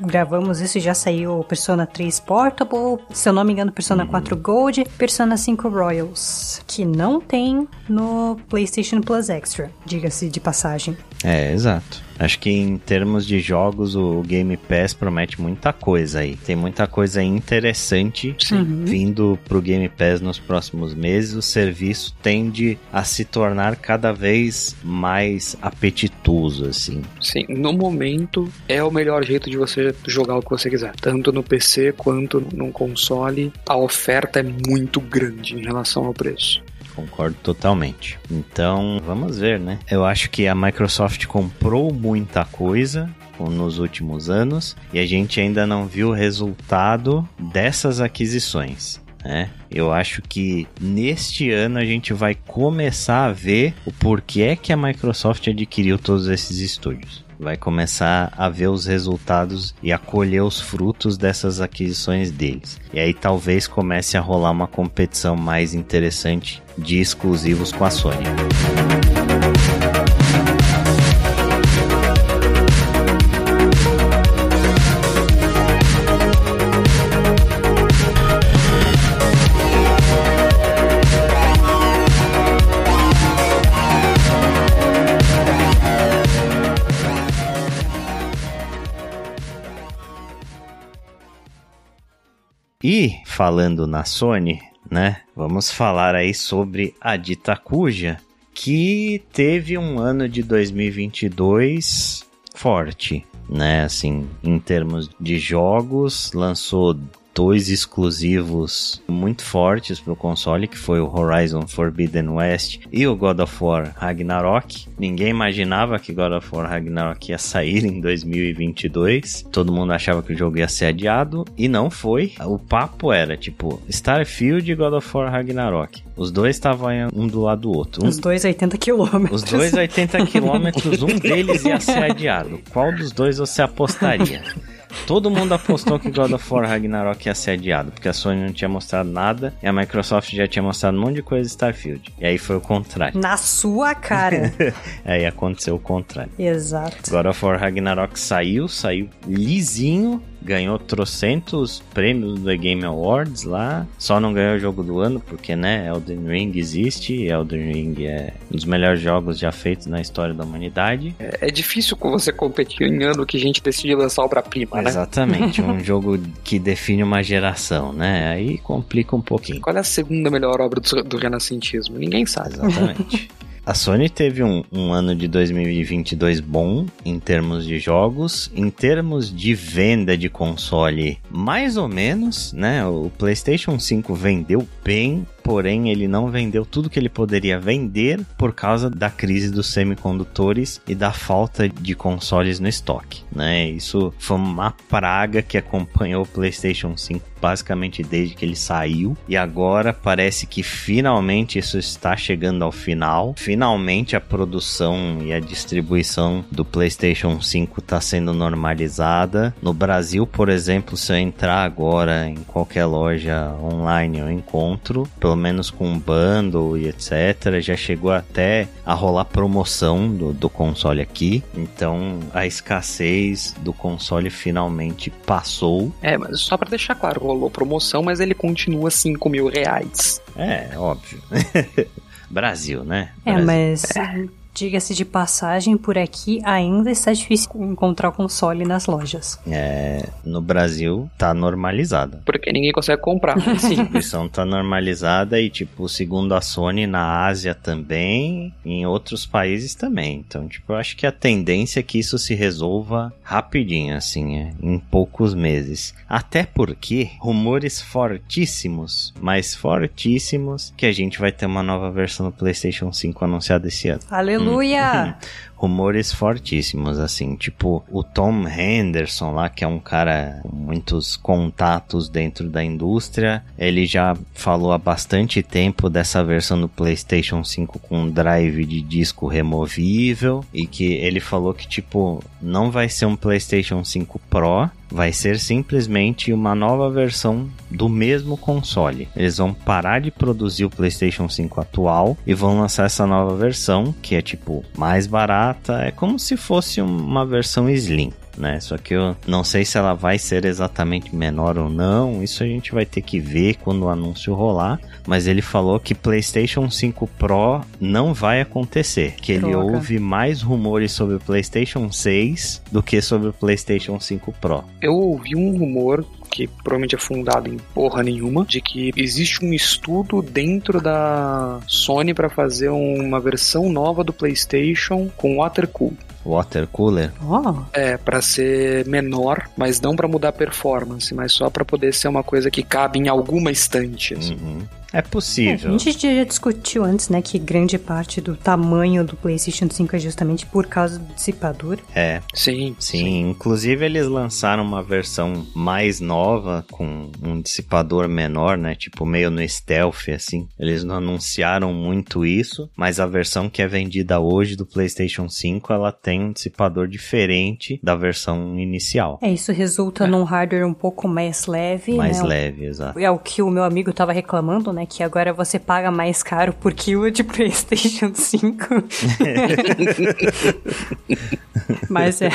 gravamos isso já saiu Persona 3 Portable, se eu não me engano, Persona 4 Gold, Persona 5 Royals, que não tem no PlayStation Plus Extra, diga-se de passagem. É, exato. Acho que em termos de jogos, o Game Pass promete muita coisa aí. Tem muita coisa interessante Uhum. vindo pro Game Pass nos próximos meses. O serviço tende a se tornar cada vez mais apetitoso, assim. Sim, no momento é o melhor jeito de você jogar o que você quiser, tanto no PC quanto num console. A oferta é muito grande em relação ao preço. Concordo totalmente. Então, vamos ver, né? Eu acho que a Microsoft comprou muita coisa nos últimos anos e a gente ainda não viu o resultado dessas aquisições. Né? Eu acho que neste ano a gente vai começar a ver o porquê que a Microsoft adquiriu todos esses estúdios. Vai começar a ver os resultados e a colher os frutos dessas aquisições deles. E aí talvez comece a rolar uma competição mais interessante de exclusivos com a Sony. Falando na Sony, né? Vamos falar aí sobre a Dita Cuja, que teve um ano de 2022 forte, né? Assim, em termos de jogos, lançou dois exclusivos muito fortes para o console, que foi o Horizon Forbidden West e o God of War Ragnarok. Ninguém imaginava que God of War Ragnarok ia sair em 2022. Todo mundo achava que o jogo ia ser adiado e não foi. O papo era tipo Starfield e God of War Ragnarok. Os dois estavam um do lado do outro. Um... Os dois 80 quilômetros. Os dois 80 quilômetros, um deles ia ser adiado. Qual dos dois você apostaria? Todo mundo apostou que God of War Ragnarok ia ser adiado, porque a Sony não tinha mostrado nada e a Microsoft já tinha mostrado um monte de coisa de Starfield. E aí foi o contrário. Na sua cara. aí aconteceu o contrário. Exato. God of War Ragnarok saiu, saiu lisinho, ganhou trocentos prêmios do The Game Awards lá. Só não ganhou o jogo do ano, porque, né, Elden Ring existe. E Elden Ring é um dos melhores jogos já feitos na história da humanidade. É, é difícil você competir em ano que a gente decide lançar obra-prima, né? Exatamente, um jogo que define uma geração, né? Aí complica um pouquinho. Qual é a segunda melhor obra do, do renascentismo? Ninguém sabe. Exatamente. A Sony teve um, um, ano de 2022 bom em termos de jogos, em termos de venda de console, mais ou menos, né? O PlayStation 5 vendeu bem, porém ele não vendeu tudo que ele poderia vender por causa da crise dos semicondutores e da falta de consoles no estoque, né? Isso foi uma praga que acompanhou o PlayStation 5 basicamente desde que ele saiu e agora parece que finalmente isso está chegando ao final. Finalmente a produção e a distribuição do PlayStation 5 está sendo normalizada. No Brasil, por exemplo, se eu entrar agora em qualquer loja online eu encontro, pelo menos com um bundle e etc. Já chegou até a rolar promoção do, do console aqui. Então a escassez do console finalmente passou. É, mas só para deixar claro, rolou promoção, mas ele continua 5 mil reais. É, óbvio. Brasil, né? É, Brasil. mas é. Diga-se de passagem, por aqui ainda está difícil encontrar o console nas lojas. É, no Brasil tá normalizada. Porque ninguém consegue comprar. A distribuição tá normalizada e, tipo, segundo a Sony, na Ásia também, em outros países também. Então, tipo, eu acho que a tendência é que isso se resolva rapidinho, assim, é, em poucos meses. Até porque rumores fortíssimos, mas fortíssimos, que a gente vai ter uma nova versão do PlayStation 5 anunciada esse ano. Aleluia! Hum. Rumores fortíssimos, assim, tipo o Tom Henderson lá, que é um cara com muitos contatos dentro da indústria, ele já falou há bastante tempo dessa versão do PlayStation 5 com drive de disco removível e que ele falou que tipo não vai ser um PlayStation 5 Pro, vai ser simplesmente uma nova versão do mesmo console. Eles vão parar de produzir o PlayStation 5 atual e vão lançar essa nova versão, que é tipo mais barata, é como se fosse uma versão Slim né? Só que eu não sei se ela vai ser exatamente menor ou não. Isso a gente vai ter que ver quando o anúncio rolar. Mas ele falou que PlayStation 5 Pro não vai acontecer. Que ele Droga. ouve mais rumores sobre o PlayStation 6 do que sobre o PlayStation 5 Pro. Eu ouvi um rumor que provavelmente é fundado em porra nenhuma, de que existe um estudo dentro da Sony para fazer uma versão nova do PlayStation com water cool. Water Cooler? Ó, É, para ser menor, mas não para mudar a performance, mas só para poder ser uma coisa que cabe em alguma estante. assim. Uhum. É É, possível. a gente já discutiu antes, né, que grande parte do tamanho do PlayStation 5 é justamente por causa do dissipador. É, Sim, sim. Inclusive eles lançaram uma versão mais nova com um dissipador menor, né? Tipo meio no stealth, assim. Eles não anunciaram muito isso, mas a versão que é vendida hoje do PlayStation 5, ela tem um dissipador diferente da versão inicial. É, isso resulta num hardware um pouco mais leve, Mais né? leve, exato. É o que o meu amigo tava reclamando, né? Que agora você paga mais caro por quilo de PlayStation 5. Mas é.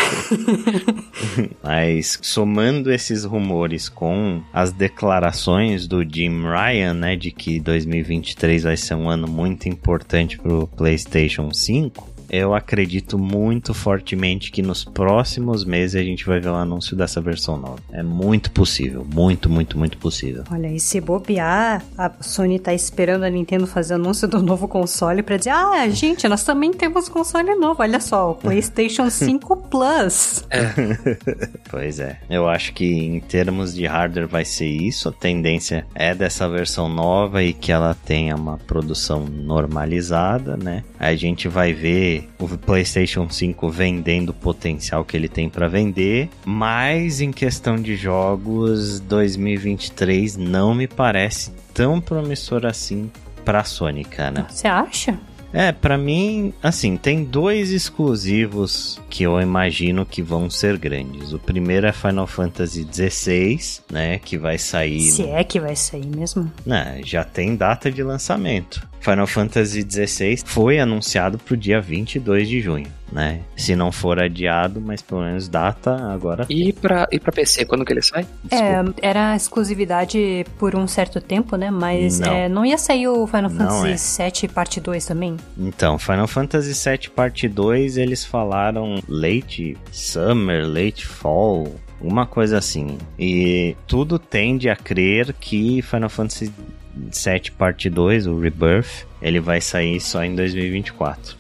Mas somando esses rumores com as declarações do Jim Ryan, né, de que 2023 vai ser um ano muito importante pro PlayStation 5, eu acredito muito fortemente que nos próximos meses a gente vai ver o anúncio dessa versão nova. É muito possível, muito, muito, muito possível. Olha, e se bobear, a Sony tá esperando a Nintendo fazer anúncio do novo console pra dizer: Ah, gente, nós também temos console novo. Olha só, o PlayStation 5 Plus. Pois é. Eu acho que em termos de hardware vai ser isso. A tendência é dessa versão nova e que ela tenha uma produção normalizada, né? Aí a gente vai ver o PlayStation 5 vendendo o potencial que ele tem para vender, mas em questão de jogos, 2023 não me parece tão promissor assim pra Sony, cara. Você acha? É, pra mim, assim, tem dois exclusivos que eu imagino que vão ser grandes. O primeiro é Final Fantasy XVI, né, que vai sair... Se no- é que vai sair mesmo. Né, já tem data de lançamento. Final Fantasy XVI foi anunciado pro dia 22 de junho, né? Se não for adiado, mas pelo menos data agora. E pra, e pra PC, quando que ele sai? Desculpa. É, era exclusividade por um certo tempo, né? Mas Não. é, não ia sair o Final Fantasy é. VII Parte 2 também? Então, Final Fantasy VII Parte 2, eles falaram late summer, late fall, uma coisa assim. E tudo tende a crer que Final Fantasy VII Parte 2, o Rebirth, ele vai sair só em 2024.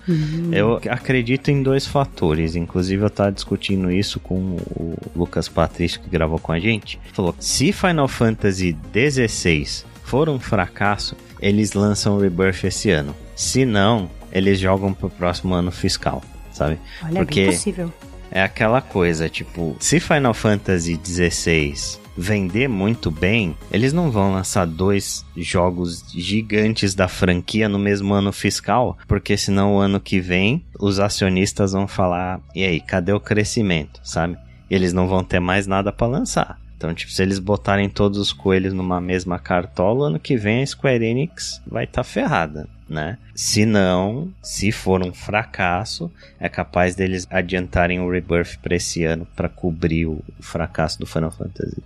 Eu acredito em dois fatores, inclusive eu tava discutindo isso com o Lucas Patrício que gravou com a gente. Falou: se Final Fantasy XVI for um fracasso, eles lançam o Rebirth esse ano. Se não, eles jogam pro próximo ano fiscal, sabe? Olha, Porque- bem possível. É aquela coisa, tipo, se Final Fantasy XVI vender muito bem, eles não vão lançar dois jogos gigantes da franquia no mesmo ano fiscal, porque senão o ano que vem os acionistas vão falar: "E aí, cadê o crescimento?", sabe? Eles não vão ter mais nada pra lançar. Então, tipo, se eles botarem todos os coelhos numa mesma cartola, ano que vem a Square Enix vai estar ferrada, né? Se não, se for um fracasso, é capaz deles adiantarem o Rebirth pra esse ano pra cobrir o fracasso do Final Fantasy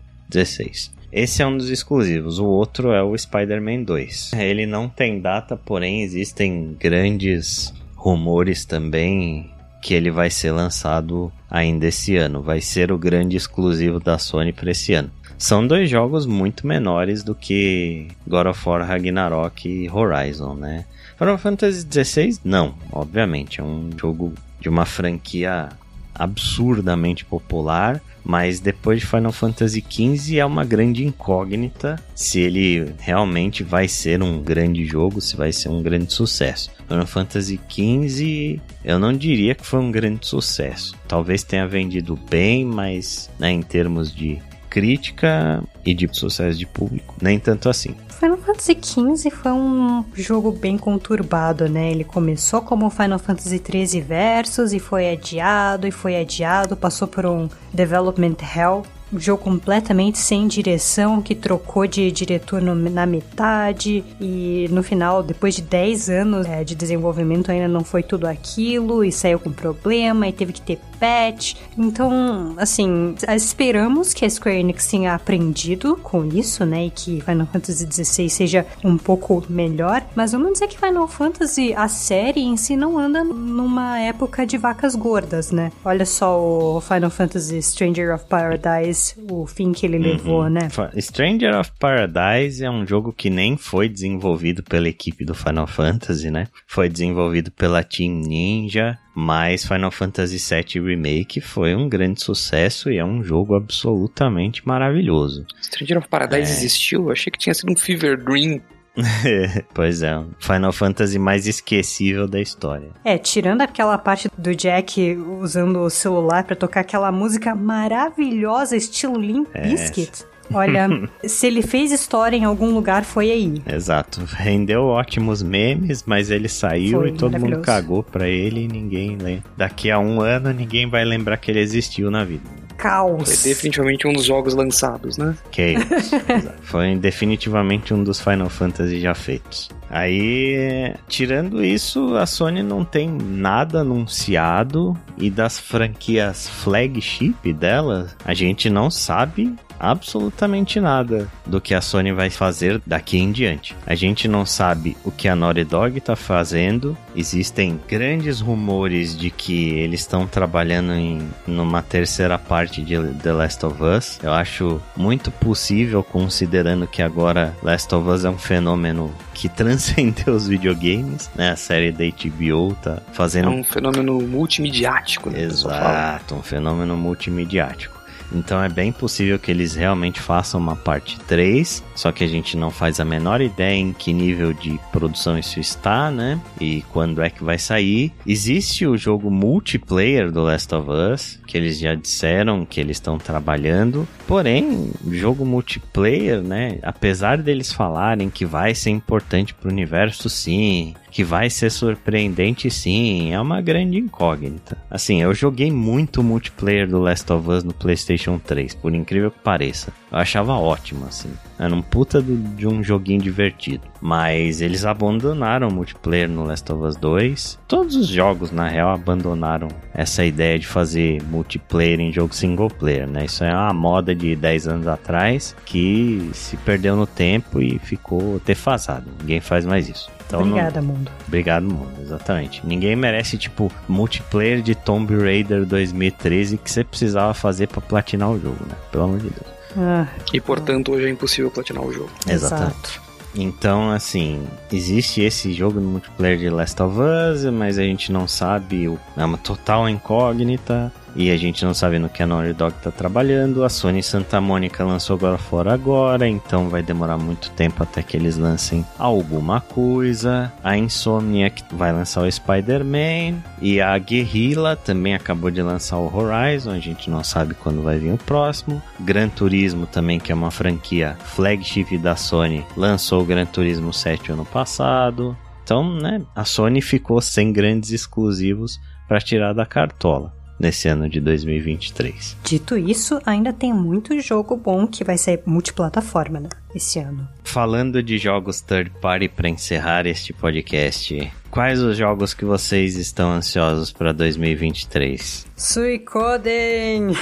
Esse é um dos exclusivos. O outro é o Spider-Man 2. Ele não tem data, porém existem grandes rumores também que ele vai ser lançado ainda esse ano. Vai ser o grande exclusivo da Sony para esse ano. São dois jogos muito menores do que God of War Ragnarok e Horizon, né? Final Fantasy XVI, não, obviamente, é um jogo de uma franquia absurdamente popular, mas depois de Final Fantasy XV é uma grande incógnita se ele realmente vai ser um grande jogo, se vai ser um grande sucesso. Final Fantasy XV, eu não diria que foi um grande sucesso. Talvez tenha vendido bem, mas né, em termos de crítica e de sucesso de público, nem tanto assim. Final Fantasy XV foi um jogo bem conturbado, né? Ele começou como Final Fantasy XIII Versus e foi adiado e foi adiado, passou por um development hell um jogo completamente sem direção, que trocou de diretor no, na metade e no final, depois de 10 anos é, de desenvolvimento, ainda não foi tudo aquilo e saiu com problema e teve que ter patch. Então, assim, esperamos que a Square Enix tenha aprendido com isso, né? E que Final Fantasy XVI seja um pouco melhor. Mas vamos dizer que Final Fantasy, a série em si, não anda numa época de vacas gordas, né? Olha só o Final Fantasy Stranger of Paradise, o fim que ele uhum. levou, né? Stranger of Paradise é um jogo que nem foi desenvolvido pela equipe do Final Fantasy, né? Foi desenvolvido pela Team Ninja mas Final Fantasy VII Remake foi um grande sucesso e é um jogo absolutamente maravilhoso. Stranger of Paradise é... existiu? Eu achei que tinha sido um Fever Dream. pois é, Final Fantasy mais esquecível da história. É, tirando aquela parte do Jack usando o celular para tocar aquela música maravilhosa, estilo Limp é, Bizkit. Olha, se ele fez história em algum lugar, foi aí. Exato. Rendeu ótimos memes, mas ele saiu foi, e todo mundo cagou pra ele e ninguém lembra. Daqui a um ano, ninguém vai lembrar que ele existiu na vida. Caos. Foi definitivamente um dos jogos lançados, né? Que isso. foi definitivamente um dos Final Fantasy já feitos. Aí, tirando isso, a Sony não tem nada anunciado e das franquias flagship dela, a gente não sabe absolutamente nada do que a Sony vai fazer daqui em diante. A gente não sabe o que a Naughty Dog está fazendo. Existem grandes rumores de que eles estão trabalhando em numa terceira parte de The Last of Us. Eu acho muito possível, considerando que agora Last of Us é um fenômeno que transcendeu os videogames, né? A série da HBO tá fazendo. É um fenômeno multimediático, né? Exato, um fenômeno multimediático. Então é bem possível que eles realmente façam uma parte 3, só que a gente não faz a menor ideia em que nível de produção isso está, né? E quando é que vai sair. Existe o jogo multiplayer do Last of Us, que eles já disseram que eles estão trabalhando. Porém, jogo multiplayer, né? Apesar deles falarem que vai ser importante para o universo, sim, que vai ser surpreendente sim, é uma grande incógnita. Assim, eu joguei muito multiplayer do Last of Us no PlayStation 3, por incrível que pareça. Eu achava ótimo, assim. Era um puta de um joguinho divertido. Mas eles abandonaram o multiplayer no Last of Us 2. Todos os jogos, na real, abandonaram essa ideia de fazer multiplayer em jogo single player, né? Isso é uma moda de 10 anos atrás que se perdeu no tempo e ficou defasado. Ninguém faz mais isso. Então, Obrigada, não... mundo. Obrigado, mundo, exatamente. Ninguém merece, tipo, multiplayer de Tomb Raider 2013 que você precisava fazer para platinar o jogo, né? Pelo amor de Deus. Ah, e portanto, hoje é impossível platinar o jogo. Exatamente. Exato. Então, assim, existe esse jogo no multiplayer de Last of Us, mas a gente não sabe, é uma total incógnita. E a gente não sabe no que a Naughty Dog tá trabalhando. A Sony Santa Mônica lançou agora fora agora, então vai demorar muito tempo até que eles lancem alguma coisa. A Insomniac vai lançar o Spider-Man. E a Guerrilla também acabou de lançar o Horizon, a gente não sabe quando vai vir o próximo. Gran Turismo também, que é uma franquia flagship da Sony, lançou o Gran Turismo 7 ano passado. Então, né, a Sony ficou sem grandes exclusivos para tirar da cartola nesse ano de 2023. Dito isso, ainda tem muito jogo bom que vai ser multiplataforma, né? Esse ano. Falando de jogos third party para encerrar este podcast, quais os jogos que vocês estão ansiosos para 2023? Suicoden!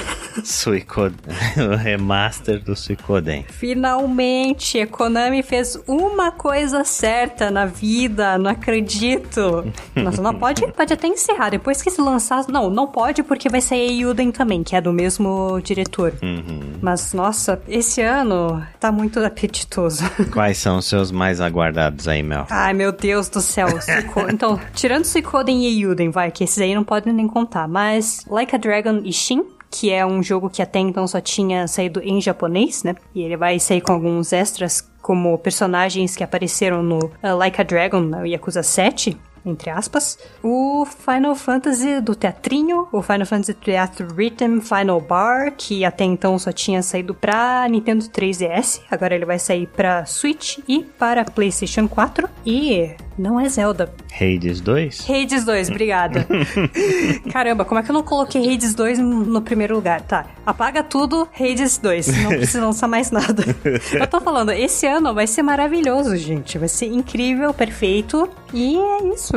Suicoden, o remaster do Suicoden. Finalmente, Konami fez uma coisa certa na vida, não acredito. Nossa, não pode, pode até encerrar, depois que se lançar, não, não pode porque vai sair Yuden também, que é do mesmo diretor. Uhum. Mas, nossa, esse ano tá muito apetitoso. Quais são os seus mais aguardados aí, Mel? Ai, meu Deus do céu. Então, tirando Suicoden e Yuden, vai, que esses aí não podem nem contar. Mas Like a Dragon e Shin, que é um jogo que até então só tinha saído em japonês, né? E ele vai sair com alguns extras como personagens que apareceram no uh, Like a Dragon, no Yakuza 7, entre aspas. O Final Fantasy do teatrinho, o Final Fantasy Theatre Rhythm Final Bar, que até então só tinha saído pra Nintendo 3DS, agora ele vai sair pra Switch e para PlayStation 4. E não é Zelda. Hades 2? Hades 2, obrigada. Caramba, como é que eu não coloquei Hades 2 no primeiro lugar? Tá, apaga tudo, Hades 2. Não precisa lançar mais nada. Eu tô falando, esse ano vai ser maravilhoso, gente. Vai ser incrível, perfeito. E é isso.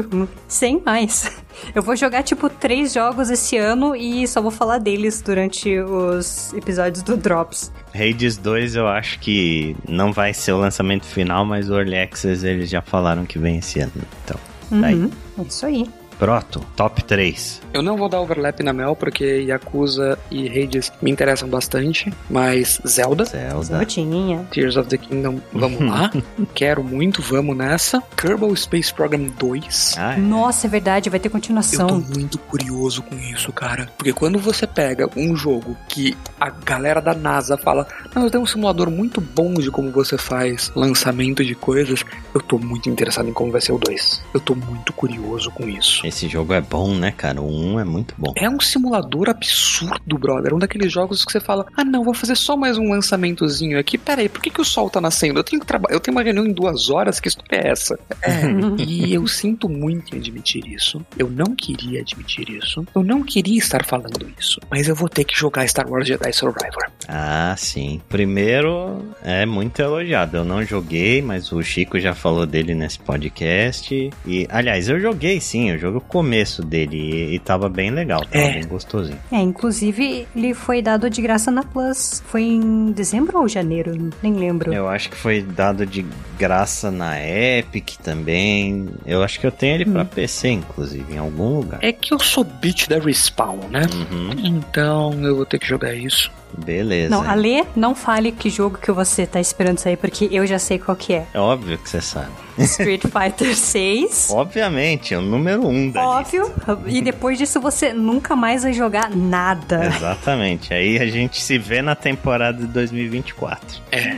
Sem mais. Eu vou jogar, tipo, três jogos esse ano e só vou falar deles durante os episódios do Drops. Hades 2 eu acho que não vai ser o lançamento final, mas o Early Access eles já falaram que vem esse ano. Então, daí. Uhum, é isso aí. Proto, top 3. Eu não vou dar overlap na Mel, porque Yakuza e Hades me interessam bastante, mas Zelda, Zelda. Zeldinha. Tears of the Kingdom, vamos lá. Quero muito, vamos nessa. Kerbal Space Program 2. Ah, é. Nossa, é verdade, vai ter Eu tô continuação. muito curioso com isso, cara. Porque quando você pega um jogo que a galera da NASA fala, não, eu tenho um simulador muito bom de como você faz lançamento de coisas, eu tô muito interessado em como vai ser o 2. Eu tô muito curioso com isso. Esse jogo é bom, né, cara? O 1 é muito bom. É um simulador absurdo, brother. Um daqueles jogos que você fala: ah, não, vou fazer só mais um lançamentozinho aqui. Pera aí, por que, que o sol tá nascendo? Eu tenho que trabalhar. Eu tenho uma reunião em duas horas. Que história é essa? É, e eu sinto muito em admitir isso. Eu não queria admitir isso. Eu não queria estar falando isso. Mas eu vou ter que jogar Star Wars Jedi Survivor. Ah, sim. Primeiro, é muito elogiado. Eu não joguei, mas o Chico já falou dele nesse podcast. E, aliás, eu joguei sim, o começo dele e, e tava bem legal, tava É. bem gostosinho. É, inclusive ele foi dado de graça na Plus. Foi em dezembro ou janeiro? Nem lembro. Eu acho que foi dado de graça na Epic também. Eu acho que eu tenho ele pra PC, inclusive, em algum lugar. É que eu sou bitch da Respawn, né? Uhum, Então eu vou ter que jogar isso. Beleza. Não, Ale, não fale que jogo que você tá esperando sair, porque eu já sei qual que é. É óbvio que você sabe. Street Fighter 6. Obviamente, é o número um da Óbvio. E depois disso você nunca mais vai jogar nada. Exatamente. Aí a gente se vê na temporada de 2024. É.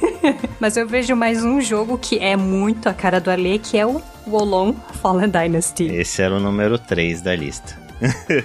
Mas eu vejo mais um jogo que é muito a cara do Ale, que é o Wolong Fallen Dynasty. Esse era o número 3 da lista.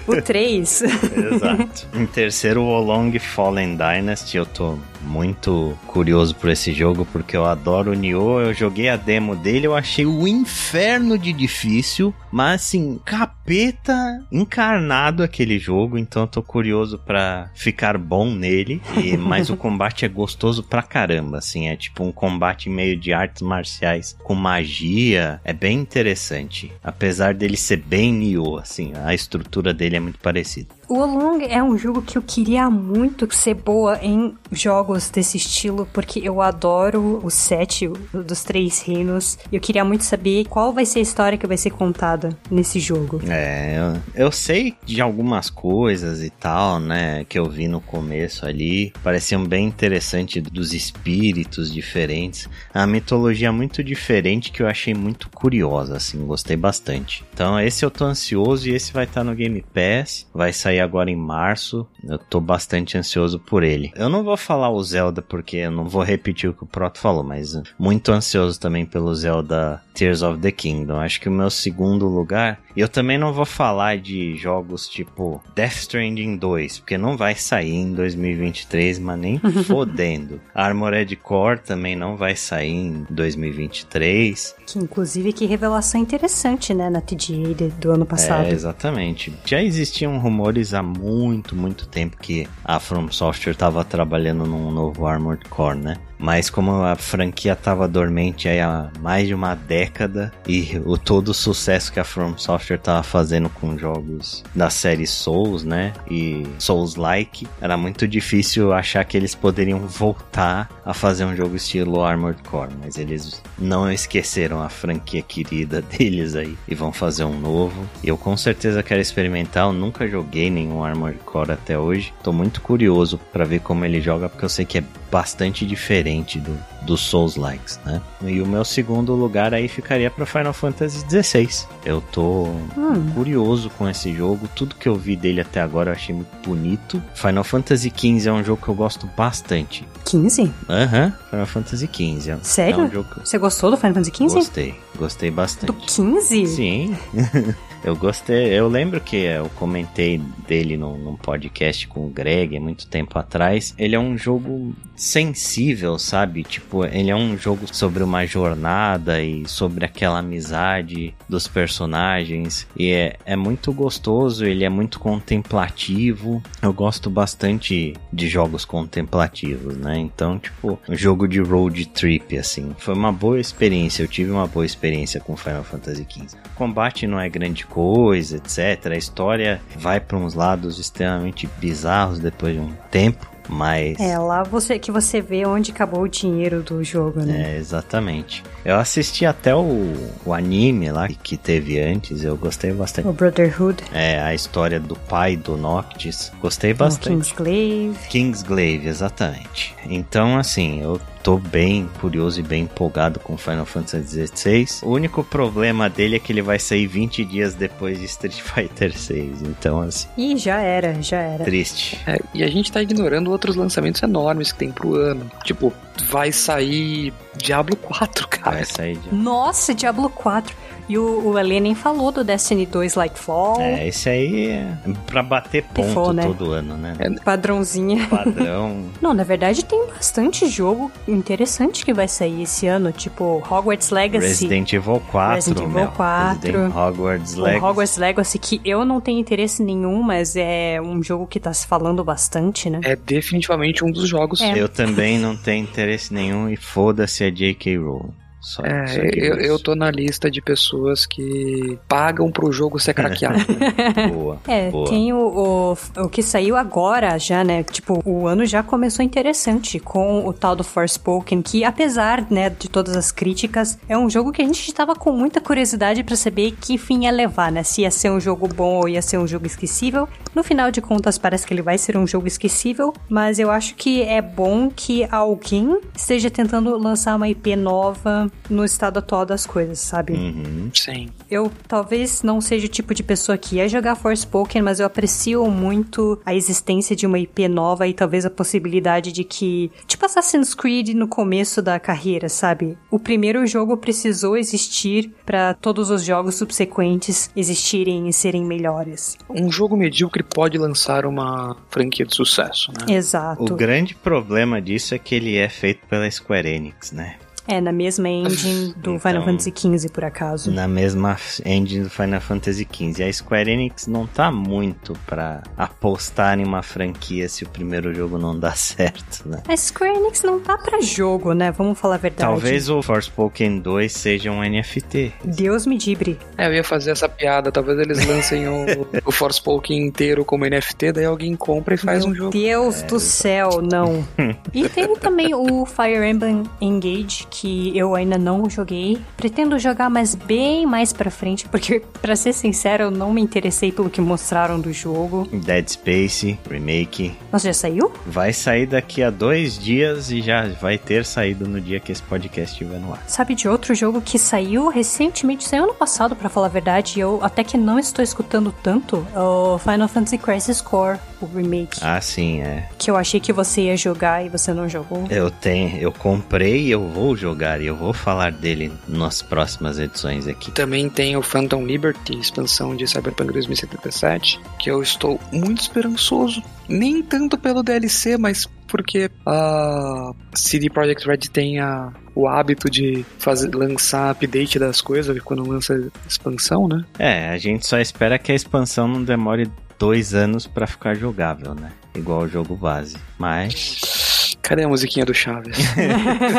O 3. Exato. em terceiro, o Olong Fallen Dynasty. Eu tô muito curioso por esse jogo porque eu adoro o Nioh. Eu joguei a demo dele, eu achei o inferno de difícil, mas assim, capeta encarnado aquele jogo. Então eu tô curioso pra ficar bom nele. E mas o combate é gostoso pra caramba, assim, é tipo um combate meio de artes marciais com magia. É bem interessante, apesar dele ser bem Nioh, assim, a estrutura dele é muito parecida. O Wolong é um jogo que eu queria muito ser boa em jogos desse estilo, porque eu adoro o set dos três reinos. Eu queria muito saber qual vai ser a história que vai ser contada nesse jogo. É, eu, eu sei de algumas coisas e tal, né, que eu vi no começo ali, pareciam bem interessantes dos espíritos diferentes, a mitologia muito diferente que eu achei muito curiosa, assim, gostei bastante. Então esse eu tô ansioso e esse vai estar no Game Pass, vai sair agora em março, eu tô bastante ansioso por ele. Eu não vou falar o Zelda porque eu não vou repetir o que o Proto falou, mas muito ansioso também pelo Zelda Tears of the Kingdom. Acho que o meu segundo lugar. E eu também não vou falar de jogos tipo Death Stranding 2, porque não vai sair em 2023, mas nem fodendo. Armored Core também não vai sair em 2023. Que inclusive que revelação interessante, né, na TGA do ano passado. É, exatamente. Já existiam rumores há muito, muito tempo que a From Software estava trabalhando num novo Armored Core, né? Mas como a franquia estava dormente aí há mais de uma década e o todo o sucesso que a From Software estava fazendo com jogos da série Souls, né? E Souls-like, era muito difícil achar que eles poderiam voltar a fazer um jogo estilo Armored Core, mas eles não esqueceram a franquia querida deles aí e vão fazer um novo. Eu com certeza quero experimentar, eu nunca joguei nenhum Armored Core até hoje. Tô muito curioso para ver como ele joga porque eu sei que é bastante diferente do, dos Souls-likes, né? E o meu segundo lugar aí ficaria para Final Fantasy XVI. Eu tô hum. curioso com esse jogo, tudo que eu vi dele até agora eu achei muito bonito. Final Fantasy XV é um jogo que eu gosto bastante. 15? Aham, uhum, Final Fantasy XV. Sério? É um jogo... Você gostou do Final Fantasy XV? Gostei, gostei bastante. Do 15? Sim. Eu gostei, eu lembro que eu comentei dele num, num, podcast com o Greg muito tempo atrás. Ele é um jogo sensível, sabe? Tipo, ele é um jogo sobre uma jornada e sobre aquela amizade dos personagens. E é, é muito gostoso, ele é muito contemplativo. Eu gosto bastante de jogos contemplativos, né? Então, tipo, um jogo de road trip, assim. Foi uma boa experiência, eu tive uma boa experiência com Final Fantasy XV. O combate não é grande coisa, etc. A história vai para uns lados extremamente bizarros depois de um tempo. Mas. É, lá você que você vê onde acabou o dinheiro do jogo, né? É, exatamente. Eu assisti até o, o anime lá que teve antes, eu gostei bastante. O Brotherhood. É, a história do pai do Noctis. Gostei bastante. O Kingsglaive. Kingsglaive, exatamente. Então, assim, eu tô bem curioso e bem empolgado com Final Fantasy XVI. O único problema dele é que ele vai sair 20 dias depois de Street Fighter VI. Então, assim. Ih, já era, já era. Triste. É, e a gente tá ignorando outros lançamentos enormes que tem pro ano. Tipo, vai sair Diablo 4, cara. Vai sair. Nossa, Diablo 4. E o, o nem falou do Destiny 2 Lightfall. É, esse aí é pra bater ponto né? todo ano, né? É padrãozinha. Padrão. Não, na verdade tem bastante jogo interessante que vai sair esse ano, tipo Hogwarts Legacy. Resident Evil 4, Resident Evil 4. Resident Hogwarts Legacy. O Hogwarts Legacy, que eu não tenho interesse nenhum, mas é um jogo que tá se falando bastante, né? É definitivamente um dos jogos. É. Eu também não tenho interesse nenhum e foda-se a J.K. Rowling. Só, é, só eu, eu tô na lista de pessoas que pagam pro jogo ser craqueado. boa. É, boa. tem o, o, o, que saiu agora já, né? Tipo, o ano já começou interessante com o tal do Forspoken, que apesar, né, de todas as críticas, é um jogo que a gente tava com muita curiosidade para saber que fim ia levar, né? Se ia ser um jogo bom ou ia ser um jogo esquecível. No final de contas, parece que ele vai ser um jogo esquecível, mas eu acho que é bom que alguém esteja tentando lançar uma IP nova no estado atual das coisas, sabe? Uhum. Sim. Eu talvez não seja o tipo de pessoa que ia jogar Forspoken, mas eu aprecio muito a existência de uma IP nova e talvez a possibilidade de que, tipo Assassin's Creed no começo da carreira, sabe? O primeiro jogo precisou existir para todos os jogos subsequentes existirem e serem melhores. Um jogo medíocre pode lançar uma franquia de sucesso, né? Exato. O grande problema disso é que ele é feito pela Square Enix, né? É, na mesma engine do então, Final Fantasy XV, por acaso. Na mesma engine do Final Fantasy XV. A Square Enix não tá muito pra apostar em uma franquia se o primeiro jogo não dá certo, né? A Square Enix não tá pra jogo, né? Vamos falar a verdade. Talvez o Forspoken 2 seja um NFT. Deus me dibre. É, eu ia fazer essa piada. Talvez eles lancem o, o Forspoken inteiro como NFT, daí alguém compra e faz Meu um jogo. Deus é, do céu, não. e tem também o Fire Emblem Engage, que eu ainda não joguei. Pretendo jogar, mas bem mais pra frente, porque, pra ser sincero, eu não me interessei pelo que mostraram do jogo. Dead Space, remake. Nossa, já saiu? Vai sair daqui a dois dias e já vai ter saído no dia que esse podcast estiver no ar. Sabe de outro jogo que saiu recentemente, saiu ano passado, para falar a verdade, e eu até que não estou escutando tanto, o Final Fantasy Crisis Core, o remake. Ah, sim, é. Que eu achei que você ia jogar e você não jogou. Eu tenho, eu comprei e eu vou jogar jogar e eu vou falar dele nas próximas edições aqui. Também tem o Phantom Liberty, expansão de Cyberpunk 2077, que eu estou muito esperançoso. Nem tanto pelo DLC, mas porque a CD Projekt Red tem a, o hábito de fazer, lançar update das coisas quando lança expansão, né? É, a gente só espera que a expansão não demore dois anos para ficar jogável, né? Igual o jogo base. Mas Cadê a musiquinha do Chaves?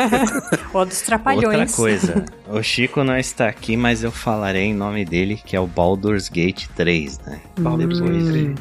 Ou dos Trapalhões. Outra coisa, o Chico não está aqui, mas eu falarei em nome dele, que é o Baldur's Gate 3, né? Baldur's Gate 3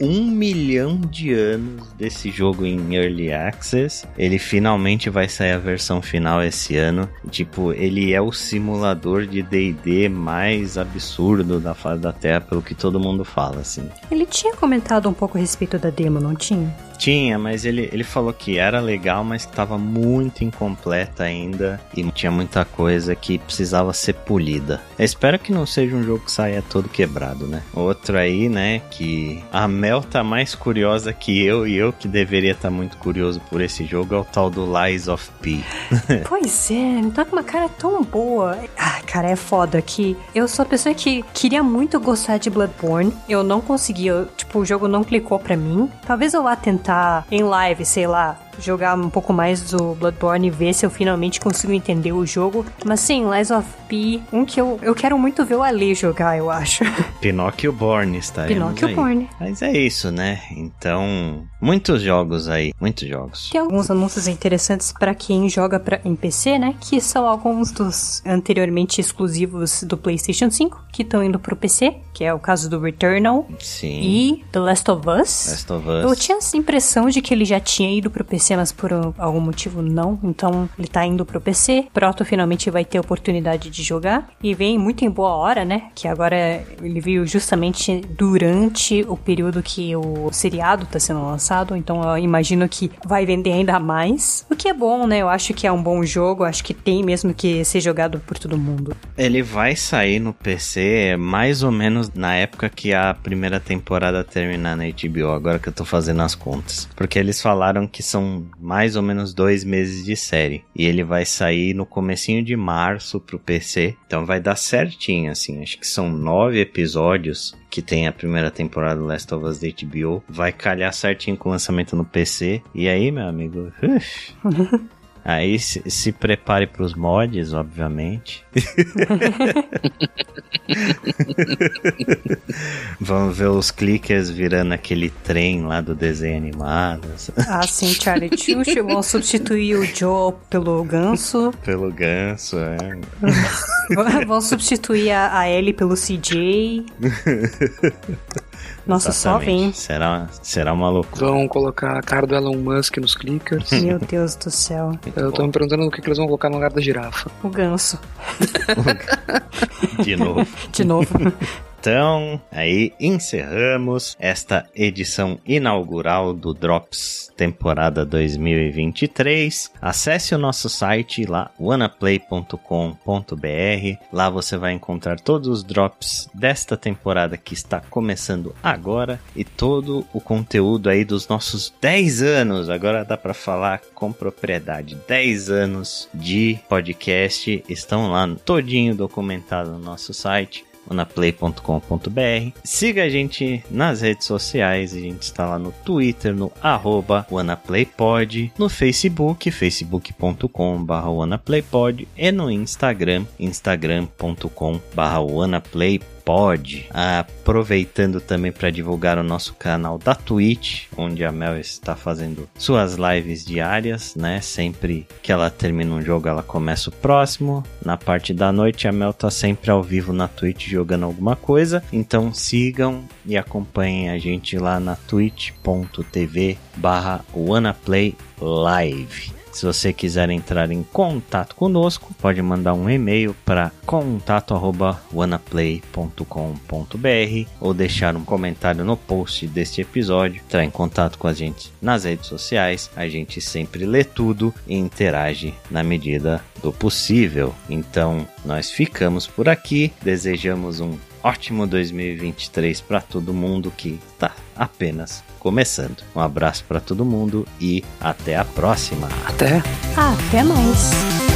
um milhão de anos desse jogo em Early Access. Ele finalmente vai sair a versão final esse ano. Tipo, ele é o simulador de D&D mais absurdo da face da Terra, pelo que todo mundo fala, assim. Ele tinha comentado um pouco a respeito da demo, não tinha? Tinha, mas ele, ele falou que era legal, mas estava muito incompleta ainda e tinha muita coisa que precisava ser polida. Eu espero que não seja um jogo que saia todo quebrado, né? Outro aí, né, que a Mel tá mais curiosa que eu e eu que deveria estar tá muito curioso por esse jogo é o tal do Lies of P. pois é, tá com uma cara tão boa. Ah, cara, é foda que eu sou a pessoa que queria muito gostar de Bloodborne. Eu não consegui, eu, tipo, o jogo não clicou pra mim. Talvez eu vá tentar em live, sei lá, jogar um pouco mais do Bloodborne e ver se eu finalmente consigo entender o jogo. Mas sim, Lies of P, um que eu, eu quero muito ver o Ali jogar, eu acho. Pinóquio Born está Pinóquio aí. Born. Mas é isso, né? Então, muitos jogos aí, muitos jogos. Tem alguns anúncios interessantes para quem joga pra, em PC, né? Que são alguns dos anteriormente exclusivos do PlayStation 5 que estão indo pro PC, que é o caso do Returnal. Sim. E The Last of Us. Last of Us. Eu tinha essa impressão de que ele já tinha ido pro PC, mas por algum motivo não. Então ele tá indo pro PC. Proto finalmente vai ter oportunidade de jogar. E vem muito em boa hora, né? Que agora ele veio justamente durante o período que o seriado tá sendo lançado. Então eu imagino que vai vender ainda mais. O que é bom, né? Eu acho que é um bom jogo. Acho que tem mesmo que ser jogado por todo mundo. Ele vai sair no PC mais ou menos na época que a primeira temporada terminar na HBO, agora que eu tô fazendo as contas. Porque eles falaram que são mais ou menos dois meses de série. E ele vai sair no comecinho de março pro PC. Então vai dar certinho, assim. Acho que são nove episódios que tem a primeira temporada do Last of Us da HBO. Vai calhar certinho com o lançamento no PC. E aí, meu amigo... Aí se, se prepare para os mods, obviamente. Vamos ver os clickers virando aquele trem lá do desenho animado. Ah, sim, Charlie Chucho. Vão substituir o Joe pelo ganso. Pelo ganso, é. Vão substituir a, a Ellie pelo CJ. Nossa, Exatamente. só vem. Será, será uma loucura. Vão colocar a cara do Elon Musk nos clickers. Meu Deus do céu. Muito Eu bom. tô me perguntando o que, que eles vão colocar no lugar da girafa. O ganso. De novo. De novo. Então, aí encerramos esta edição inaugural do Drops temporada 2023. Acesse o nosso site lá, wanaplay.com.br. Lá você vai encontrar todos os drops desta temporada que está começando agora e todo o conteúdo aí dos nossos 10 anos. Agora dá para falar com propriedade. 10 anos de podcast estão lá todinho documentado no nosso site wanaplay.com.br. Siga a gente nas redes sociais, a gente está lá no Twitter, no arroba WanaPlayPod, no Facebook, facebook.com.br WanaPlayPod e no Instagram, instagram.com.br WanaPlayPod pode. Aproveitando também para divulgar o nosso canal da Twitch, onde a Mel está fazendo suas lives diárias, né? Sempre que ela termina um jogo, ela começa o próximo. Na parte da noite, a Mel tá sempre ao vivo na Twitch jogando alguma coisa. Então sigam e acompanhem a gente lá na twitch.tv barra Live. Se você quiser entrar em contato conosco, pode mandar um e-mail para contato@wanaplay.com.br ou deixar um comentário no post deste episódio. Entrar em contato com a gente nas redes sociais. A gente sempre lê tudo e interage na medida do possível. Então, nós ficamos por aqui. Desejamos um ótimo 2023 para todo mundo que está apenas começando. Um abraço para todo mundo e até a próxima. Até. Até mais.